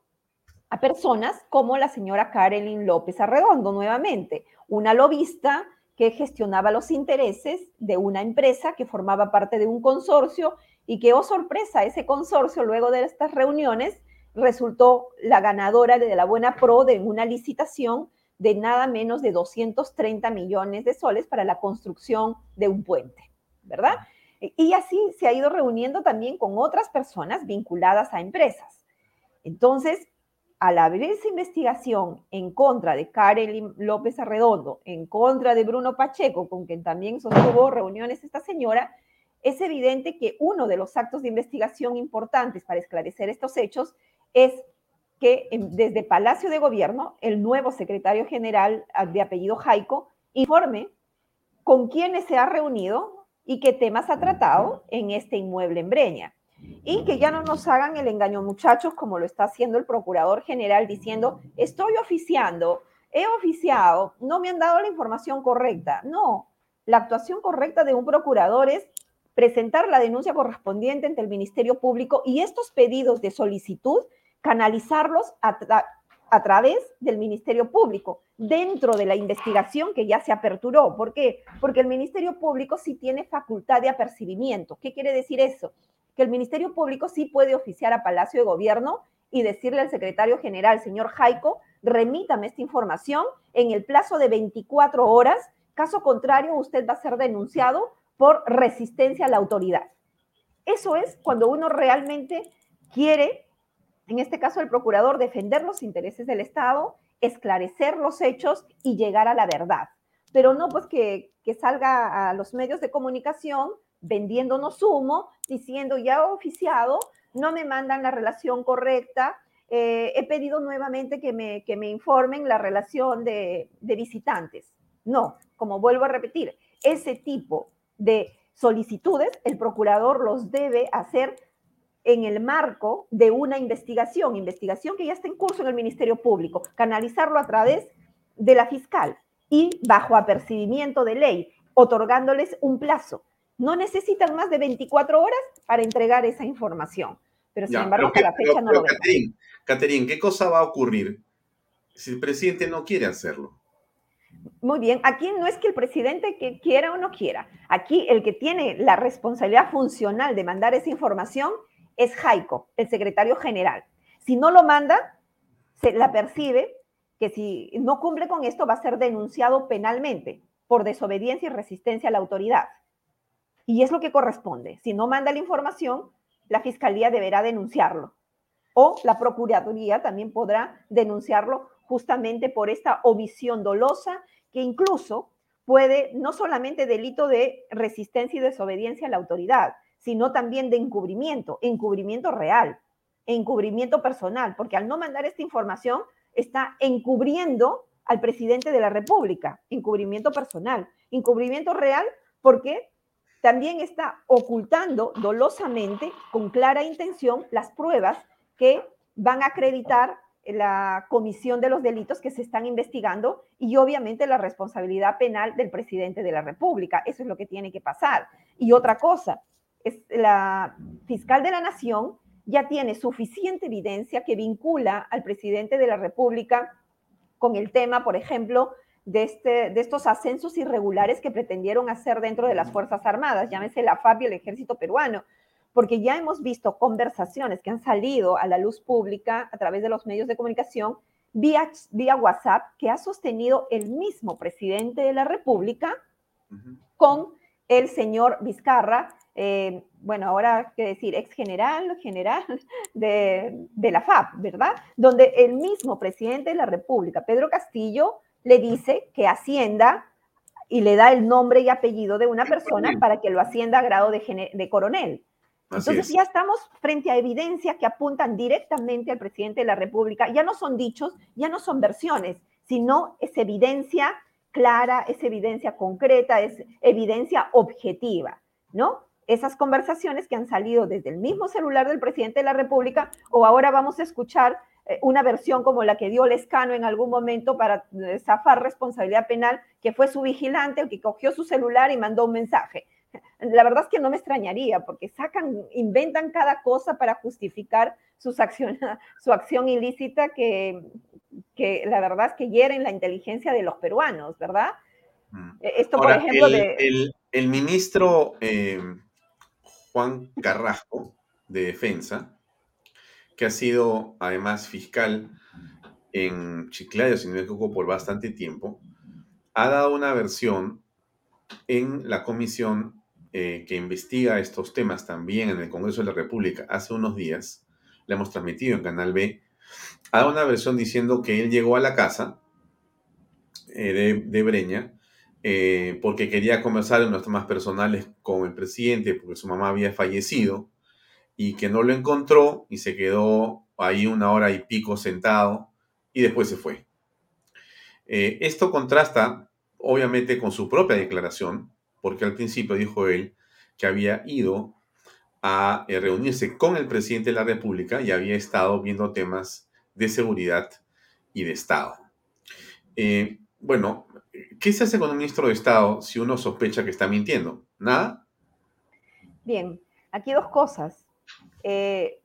a personas como la señora Karelin López Arredondo, nuevamente, una lobista que gestionaba los intereses de una empresa que formaba parte de un consorcio y que, oh sorpresa, ese consorcio luego de estas reuniones resultó la ganadora de la buena pro de una licitación de nada menos de 230 millones de soles para la construcción de un puente, ¿verdad? Y así se ha ido reuniendo también con otras personas vinculadas a empresas. Entonces, al abrir esa investigación en contra de Karen López Arredondo, en contra de Bruno Pacheco, con quien también sostuvo reuniones esta señora, es evidente que uno de los actos de investigación importantes para esclarecer estos hechos es que desde Palacio de Gobierno, el nuevo secretario general ah, de apellido Jaico informe con quiénes se ha reunido y qué temas ha tratado en este inmueble en Breña. Y que ya no nos hagan el engaño, muchachos, como lo está haciendo el procurador general diciendo, estoy oficiando, he oficiado, no me han dado la información correcta. No, la actuación correcta de un procurador es presentar la denuncia correspondiente ante el Ministerio Público y estos pedidos de solicitud canalizarlos a, través del Ministerio Público, dentro de la investigación que ya se aperturó. ¿Por qué? Porque el Ministerio Público sí tiene facultad de apercibimiento. ¿Qué quiere decir eso? Que el Ministerio Público sí puede oficiar a Palacio de Gobierno y decirle al secretario general, señor Jaico, remítame esta información en el plazo de 24 horas. Caso contrario, usted va a ser denunciado por resistencia a la autoridad. Eso es cuando uno realmente quiere en este caso el procurador, defender los intereses del Estado, esclarecer los hechos y llegar a la verdad. Pero no pues que, salga a los medios de comunicación vendiéndonos humo, diciendo ya oficiado, no me mandan la relación correcta, eh, he pedido nuevamente que me, que me informen la relación de, de visitantes. No, como vuelvo a repetir, ese tipo de solicitudes el procurador los debe hacer en el marco de una investigación, investigación que ya está en curso en el Ministerio Público, canalizarlo a través de la fiscal y bajo apercibimiento de ley, otorgándoles un plazo. No necesitan más de 24 horas para entregar esa información. Pero sin embargo, a la fecha no lo vemos. Caterín, ¿qué cosa va a ocurrir si el presidente no quiere hacerlo? Muy bien, aquí no es que el presidente quiera o no quiera. Aquí el que tiene la responsabilidad funcional de mandar esa información es Jaico, el secretario general. Si no lo manda, se la percibe que si no cumple con esto va a ser denunciado penalmente por desobediencia y resistencia a la autoridad. Y es lo que corresponde. Si no manda la información, la fiscalía deberá denunciarlo. O la procuraduría también podrá denunciarlo justamente por esta omisión dolosa que incluso puede no solamente delito de resistencia y desobediencia a la autoridad, sino también de encubrimiento, encubrimiento real, encubrimiento personal, porque al no mandar esta información está encubriendo al presidente de la República, encubrimiento personal, encubrimiento real porque también está ocultando dolosamente, con clara intención, las pruebas que van a acreditar la comisión de los delitos que se están investigando y obviamente la responsabilidad penal del presidente de la República. Eso es lo que tiene que pasar. Y otra cosa, es la fiscal de la Nación ya tiene suficiente evidencia que vincula al presidente de la República con el tema, por ejemplo, de, este, de estos ascensos irregulares que pretendieron hacer dentro de las Fuerzas Armadas, llámese la FAB y el Ejército Peruano, porque ya hemos visto conversaciones que han salido a la luz pública a través de los medios de comunicación vía, vía WhatsApp que ha sostenido el mismo presidente de la República con el señor Vizcarra, eh, bueno, ahora qué decir, ex general, general de, de la FAB, ¿verdad? Donde el mismo presidente de la República, Pedro Castillo, le dice que ascienda y le da el nombre y apellido de una persona para que lo ascienda a grado de, de coronel. Entonces ya estamos frente a evidencias que apuntan directamente al presidente de la República. Ya no son dichos, ya no son versiones, sino es evidencia clara, es evidencia concreta, es evidencia objetiva, ¿no? Esas conversaciones que han salido desde el mismo celular del presidente de la República o ahora vamos a escuchar eh, una versión como la que dio Lescano en algún momento para eh, zafar responsabilidad penal, que fue su vigilante, que cogió su celular y mandó un mensaje. La verdad es que no me extrañaría, porque sacan, inventan cada cosa para justificar sus [laughs] su acción ilícita que, que la verdad es que hieren la inteligencia de los peruanos, ¿verdad? Mm. E, esto, por ejemplo, el, el, ministro eh, Juan Carrasco, de Defensa, que ha sido además fiscal en Chiclayo, si no me por bastante tiempo, ha dado una versión en la comisión eh, que investiga estos temas también en el Congreso de la República hace unos días, le hemos transmitido en Canal B, ha dado una versión diciendo que él llegó a la casa eh, de, Breña eh, porque quería conversar en unos temas personales con el presidente porque su mamá había fallecido y que no lo encontró y se quedó ahí una hora y pico sentado y después se fue. Esto contrasta obviamente con su propia declaración, porque al principio dijo él que había ido a eh, reunirse con el presidente de la República y había estado viendo temas de seguridad y de Estado. Eh, bueno, ¿qué se hace con un ministro de Estado si uno sospecha que está mintiendo? ¿Nada? Bien, aquí dos cosas. Eh,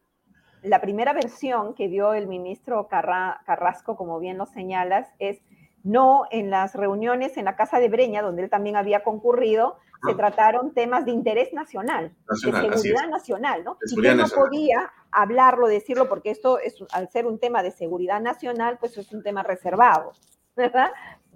la primera versión que dio el ministro Carrasco, como bien lo señalas, es no en las reuniones en la Casa de Breña, donde él también había concurrido, se ah. trataron temas de interés nacional, de seguridad nacional, ¿no? y él no podía hablarlo, decirlo, porque esto, es, al ser un tema de seguridad nacional, pues es un tema reservado, ¿verdad?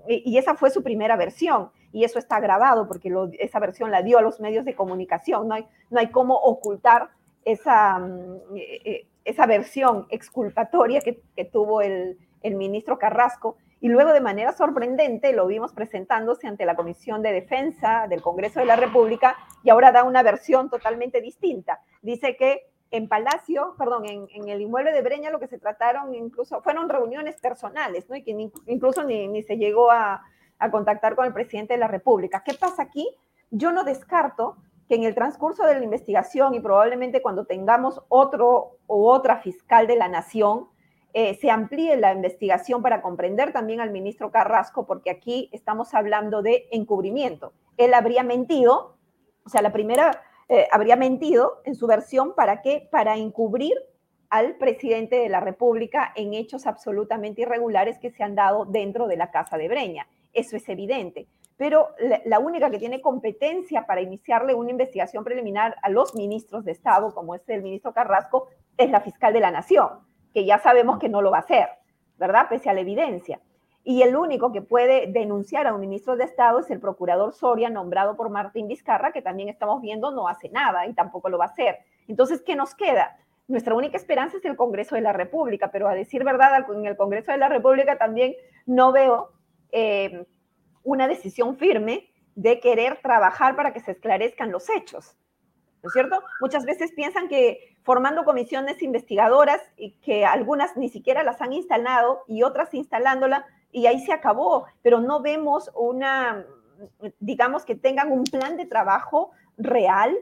Y, esa fue su primera versión, y eso está grabado, porque esa versión la dio a los medios de comunicación, no hay, no hay cómo ocultar esa, mm, eh, eh, esa versión exculpatoria que, tuvo el, ministro Carrasco y luego de manera sorprendente lo vimos presentándose ante la Comisión de Defensa del Congreso de la República y ahora da una versión totalmente distinta. Dice que en Palacio, perdón, en, el inmueble de Breña lo que se trataron incluso fueron reuniones personales, ¿no? Y que incluso ni, ni, se llegó a, a contactar con el presidente de la República. ¿Qué pasa aquí? Yo no descarto que en el transcurso de la investigación y probablemente cuando tengamos otro o otra fiscal de la nación, eh, se amplíe la investigación para comprender también al ministro Carrasco, porque aquí estamos hablando de encubrimiento. Él habría mentido, o sea, la primera eh, habría mentido en su versión, ¿para qué? Para encubrir al presidente de la República en hechos absolutamente irregulares que se han dado dentro de la Casa de Breña. Eso es evidente pero la, única que tiene competencia para iniciarle una investigación preliminar a los ministros de Estado, como es el ministro Carrasco, es la fiscal de la Nación, que ya sabemos que no lo va a hacer, ¿verdad? Pese a la evidencia. Y el único que puede denunciar a un ministro de Estado es el procurador Soria, nombrado por Martín Vizcarra, que también estamos viendo no hace nada y tampoco lo va a hacer. Entonces, ¿qué nos queda? nuestra única esperanza es el Congreso de la República, pero a decir verdad, en el Congreso de la República también no veo eh, una decisión firme de querer trabajar para que se esclarezcan los hechos. ¿No es cierto? Muchas veces piensan que formando comisiones investigadoras y que algunas ni siquiera las han instalado y otras instalándola y ahí se acabó, pero no vemos una, digamos que tengan un plan de trabajo real,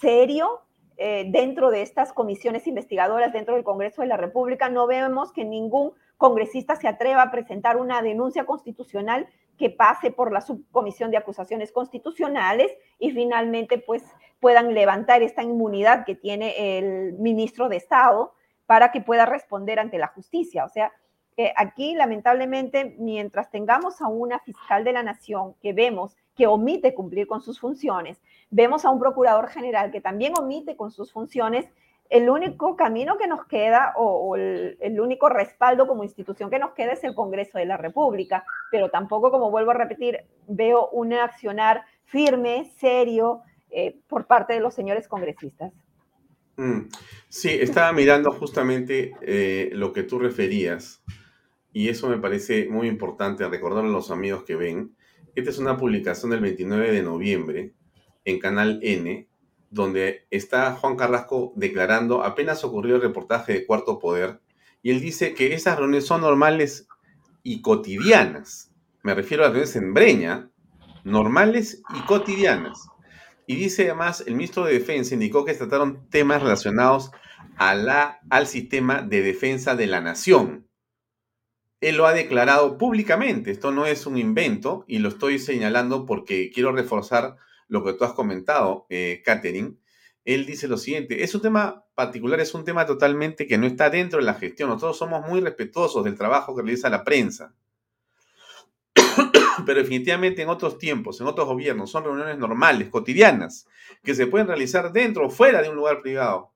serio, eh, dentro de estas comisiones investigadoras, dentro del Congreso de la República, no vemos que ningún congresista se atreva a presentar una denuncia constitucional que pase por la subcomisión de acusaciones constitucionales y finalmente pues puedan levantar esta inmunidad que tiene el ministro de Estado para que pueda responder ante la justicia. O sea, eh, aquí lamentablemente, mientras tengamos a una fiscal de la nación que vemos que omite cumplir con sus funciones, vemos a un procurador general que también omite con sus funciones, el único camino que nos queda o, el, único respaldo como institución que nos queda es el Congreso de la República, pero tampoco, como vuelvo a repetir, veo un accionar firme, serio, eh, por parte de los señores congresistas. Mm, sí, estaba mirando justamente eh, lo que tú referías y eso me parece muy importante recordar a los amigos que ven. Esta es una publicación del 29 de noviembre en Canal N, donde está Juan Carrasco declarando, apenas ocurrió el reportaje de Cuarto Poder, y él dice que esas reuniones son normales y cotidianas. Me refiero a las reuniones en Breña, normales y cotidianas. Y dice además, el ministro de Defensa indicó que trataron temas relacionados a la, al sistema de defensa de la nación. Él lo ha declarado públicamente, esto no es un invento y lo estoy señalando porque quiero reforzar lo que tú has comentado, eh, él dice lo siguiente, es un tema particular, es un tema totalmente que no está dentro de la gestión. Nosotros somos muy respetuosos del trabajo que realiza la prensa. [coughs] Pero definitivamente en otros tiempos, en otros gobiernos, son reuniones normales, cotidianas, que se pueden realizar dentro o fuera de un lugar privado.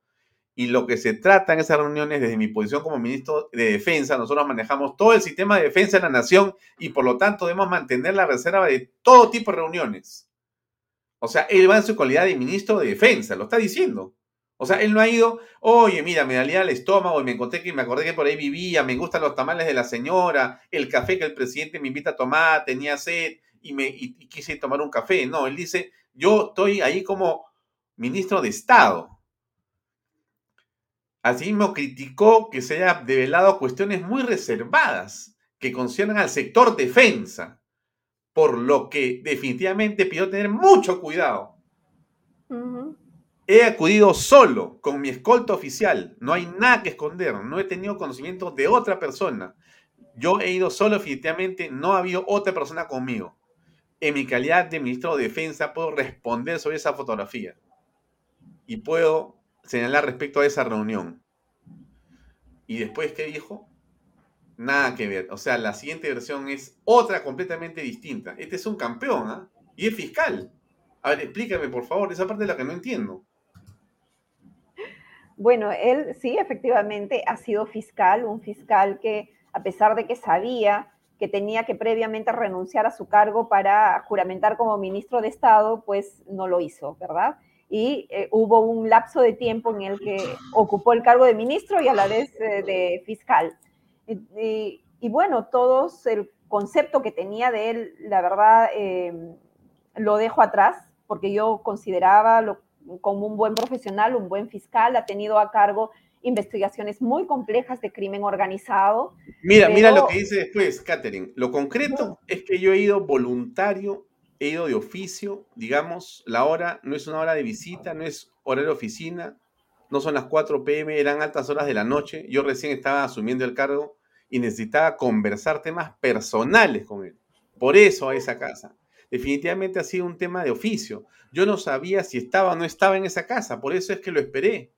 Y lo que se trata en esas reuniones, desde mi posición como ministro de Defensa, nosotros manejamos todo el sistema de defensa de la nación y por lo tanto debemos mantener la reserva de todo tipo de reuniones o sea, él va en su calidad de ministro de defensa, lo está diciendo. O sea, él no ha ido, oye, mira, me dolía el estómago y me encontré que me acordé que por ahí vivía, me gustan los tamales de la señora, el café que el presidente me invita a tomar, tenía sed y me quise tomar un café. No, él dice, yo estoy ahí como ministro de Estado. Asimismo, criticó que se haya develado cuestiones muy reservadas que conciernen al sector defensa por lo que definitivamente pido tener mucho cuidado. He acudido solo con mi escolta oficial, no hay nada que esconder, no he tenido conocimiento de otra persona. Yo he ido solo, definitivamente no ha habido otra persona conmigo. En mi calidad de ministro de Defensa puedo responder sobre esa fotografía y puedo señalar respecto a esa reunión. Y después, ¿qué dijo? Nada que ver. O sea, la siguiente versión es otra completamente distinta. Este es un campeón, ¿ah? Y es fiscal. A ver, explícame, por favor, esa parte de la que no entiendo. Bueno, él sí, efectivamente, ha sido fiscal, un fiscal que, a pesar de que sabía que tenía que previamente renunciar a su cargo para juramentar como ministro de Estado, pues no lo hizo, ¿verdad? Y eh, hubo un lapso de tiempo en el que ocupó el cargo de ministro y a la vez eh, de fiscal. Y, bueno, todos el concepto que tenía de él, la verdad, eh, lo dejo atrás, porque yo consideraba lo, como un buen profesional, un buen fiscal, ha tenido a cargo investigaciones muy complejas de crimen organizado. Mira, mira lo que dice después, Catherine. Lo concreto es que yo he ido voluntario, he ido de oficio, digamos, la hora no es una hora de visita, no es horario de oficina, no son las 4 pm, eran altas horas de la noche, yo recién estaba asumiendo el cargo y necesitaba conversar temas personales con él. Por eso a esa casa. Definitivamente ha sido un tema de oficio. Yo no sabía si estaba o no estaba en esa casa, por eso es que lo esperé.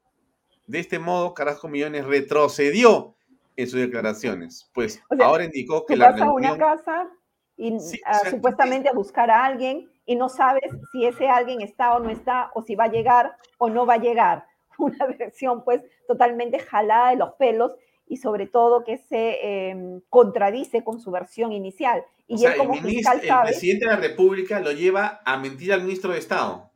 De este modo, Carrasco Millones retrocedió en sus declaraciones, pues ahora indicó que la reunión... una casa y supuestamente a buscar a alguien y no sabes si ese alguien está o no está, o si va a llegar o no va a llegar. [laughs] Una versión pues totalmente jalada de los pelos y sobre todo que se em, contradice con su versión inicial. Y él como el, fiscal el presidente de la República lo lleva a mentir al ministro de Estado.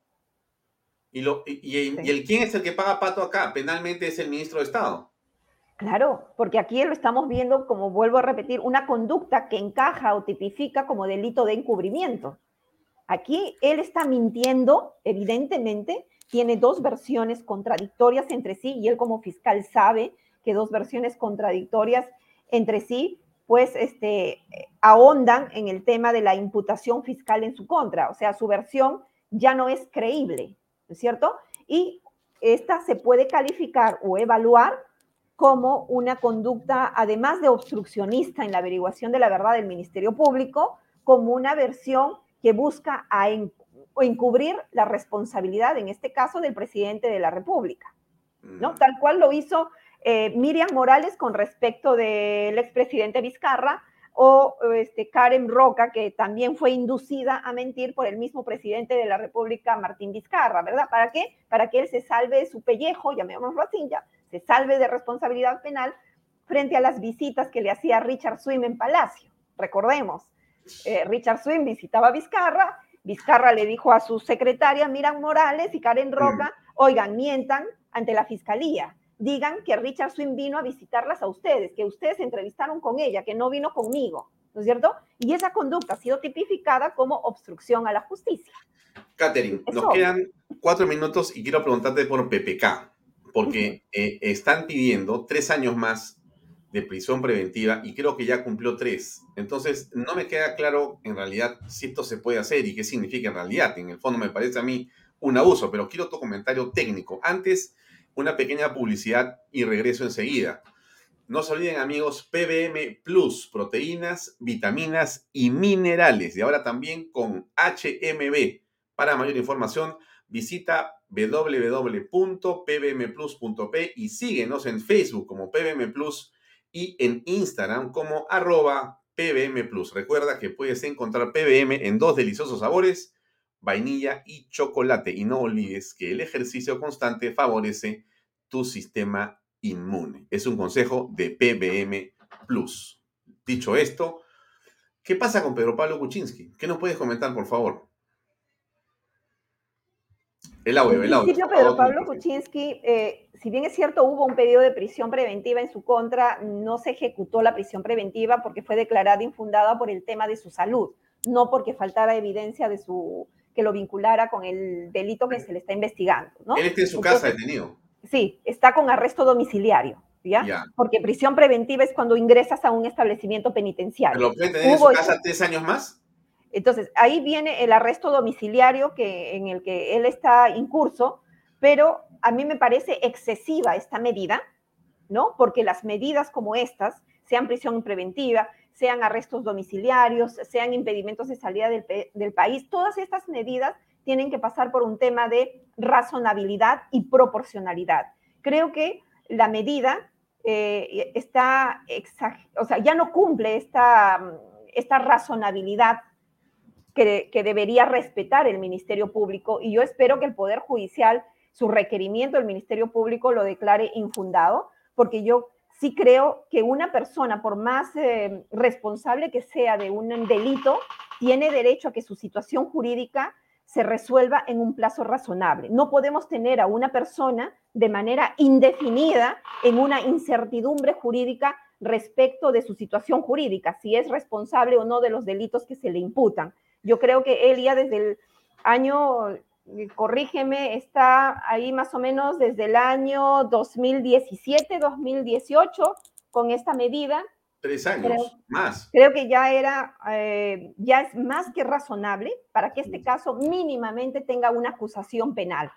Y, lo, y, el quién es el que paga pato acá, penalmente es el ministro de Estado. Claro, porque aquí lo estamos viendo, como vuelvo a repetir, una conducta que encaja o tipifica como delito de encubrimiento. Aquí él está mintiendo, evidentemente, tiene dos versiones contradictorias entre sí y él como fiscal sabe que dos versiones contradictorias entre sí, pues este, ahondan en el tema de la imputación fiscal en su contra. O sea, su versión ya no es creíble, ¿no es cierto? Y esta se puede calificar o evaluar como una conducta, además de obstruccionista en la averiguación de la verdad del Ministerio Público, como una versión que busca a encubrir la responsabilidad, en este caso, del presidente de la República, ¿no? Mm. Tal cual lo hizo eh, Miriam Morales con respecto del expresidente Vizcarra o este, Karen Roca, que también fue inducida a mentir por el mismo presidente de la República, Martín Vizcarra, ¿verdad? ¿Para qué? Para que él se salve de su pellejo, llamémoslo así, ya, se salve de responsabilidad penal frente a las visitas que le hacía Richard Swim en Palacio. Recordemos, eh, Richard Swim visitaba a Vizcarra, Vizcarra le dijo a su secretaria, Miran Morales y Karen Roca, oigan, mientan ante la fiscalía, digan que Richard Swim vino a visitarlas a ustedes, que ustedes se entrevistaron con ella, que no vino conmigo, ¿no es cierto? Y esa conducta ha sido tipificada como obstrucción a la justicia. Catherine, nos quedan cuatro minutos y quiero preguntarte por PPK, porque eh, están pidiendo tres años más de prisión preventiva y creo que ya cumplió tres. Entonces, no me queda claro en realidad si esto se puede hacer y qué significa en realidad. En el fondo me parece a mí un abuso, pero quiero tu comentario técnico. Antes, una pequeña publicidad y regreso enseguida. No se olviden amigos, PBM Plus, proteínas, vitaminas y minerales. Y ahora también con HMB. Para mayor información, visita www.pbmplus.p y síguenos en Facebook como PBM Plus y en Instagram como arroba PBM Plus. Recuerda que puedes encontrar PBM en dos deliciosos sabores, vainilla y chocolate. Y no olvides que el ejercicio constante favorece tu sistema inmune. Es un consejo de PBM Plus. Dicho esto, ¿qué pasa con Pedro Pablo Kuczynski? ¿Qué nos puedes comentar, por favor? El audio, el audio. Pedro Pablo Kuczynski, eh, si bien es cierto, hubo un pedido de prisión preventiva en su contra, no se ejecutó la prisión preventiva porque fue declarada infundada por el tema de su salud, no porque faltara evidencia de su que lo vinculara con el delito que se le está investigando. ¿no? Él está en su casa detenido. Sí, está con arresto domiciliario. ¿Ya? Porque prisión preventiva es cuando ingresas a un establecimiento penitenciario. ¿Pero lo puede tener en su casa tres años más? Entonces, ahí viene el arresto domiciliario que, en el que él está incurso, pero a mí me parece excesiva esta medida, ¿no? Porque las medidas como estas, sean prisión preventiva, sean arrestos domiciliarios, sean impedimentos de salida del, país, todas estas medidas tienen que pasar por un tema de razonabilidad y proporcionalidad. Creo que la medida eh, está, o sea, ya no cumple esta, esta razonabilidad que, debería respetar el Ministerio Público y yo espero que el Poder Judicial, su requerimiento del Ministerio Público lo declare infundado, porque yo sí creo que una persona, por más eh, responsable que sea de un delito, tiene derecho a que su situación jurídica se resuelva en un plazo razonable. No podemos tener a una persona de manera indefinida en una incertidumbre jurídica respecto de su situación jurídica, si es responsable o no de los delitos que se le imputan. Yo creo que él ya desde el año, corrígeme, está ahí más o menos desde el año 2017, 2018 con esta medida. Tres años, más. Creo que ya era, eh, ya es más que razonable para que este caso mínimamente tenga una acusación penal,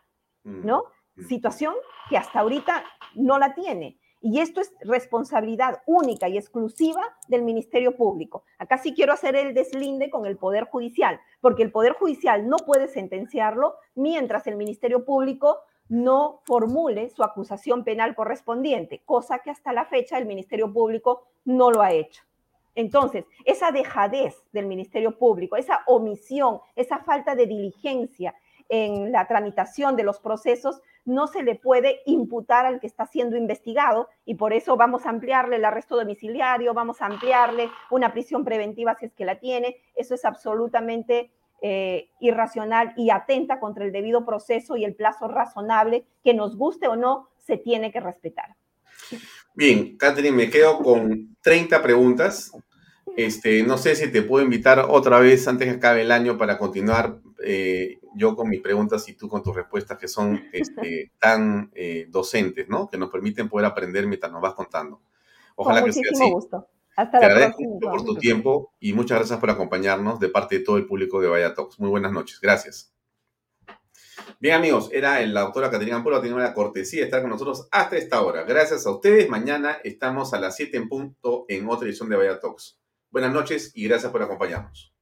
mm, ¿no? Mm. Situación que hasta ahorita no la tiene. Y esto es responsabilidad única y exclusiva del Ministerio Público. Acá sí quiero hacer el deslinde con el Poder Judicial, porque el Poder Judicial no puede sentenciarlo mientras el Ministerio Público no formule su acusación penal correspondiente, cosa que hasta la fecha el Ministerio Público no lo ha hecho. Entonces, esa dejadez del Ministerio Público, esa omisión, esa falta de diligencia en la tramitación de los procesos no se le puede imputar al que está siendo investigado y por eso vamos a ampliarle el arresto domiciliario, vamos a ampliarle una prisión preventiva si es que la tiene. Eso es absolutamente eh, irracional y atenta contra el debido proceso y el plazo razonable que nos guste o no, se tiene que respetar. Bien, Catherine, me quedo con 30 preguntas. Este, no sé si te puedo invitar otra vez antes que acabe el año para continuar eh, yo con mis preguntas y tú con tus respuestas que son este, [laughs] tan eh, docentes, ¿no? Que nos permiten poder aprender mientras nos vas contando. Ojalá que sea así. gusto. Hasta Te agradezco mucho por tu tiempo y muchas gracias por acompañarnos de parte de todo el público de Vaya Talks. Muy buenas noches. Gracias. Bien, amigos, era la doctora Caterina Ampuero, tiene la cortesía de estar con nosotros hasta esta hora. Gracias a ustedes. Mañana estamos a las 7 en punto en otra edición de Vaya Talks. Buenas noches y gracias por acompañarnos.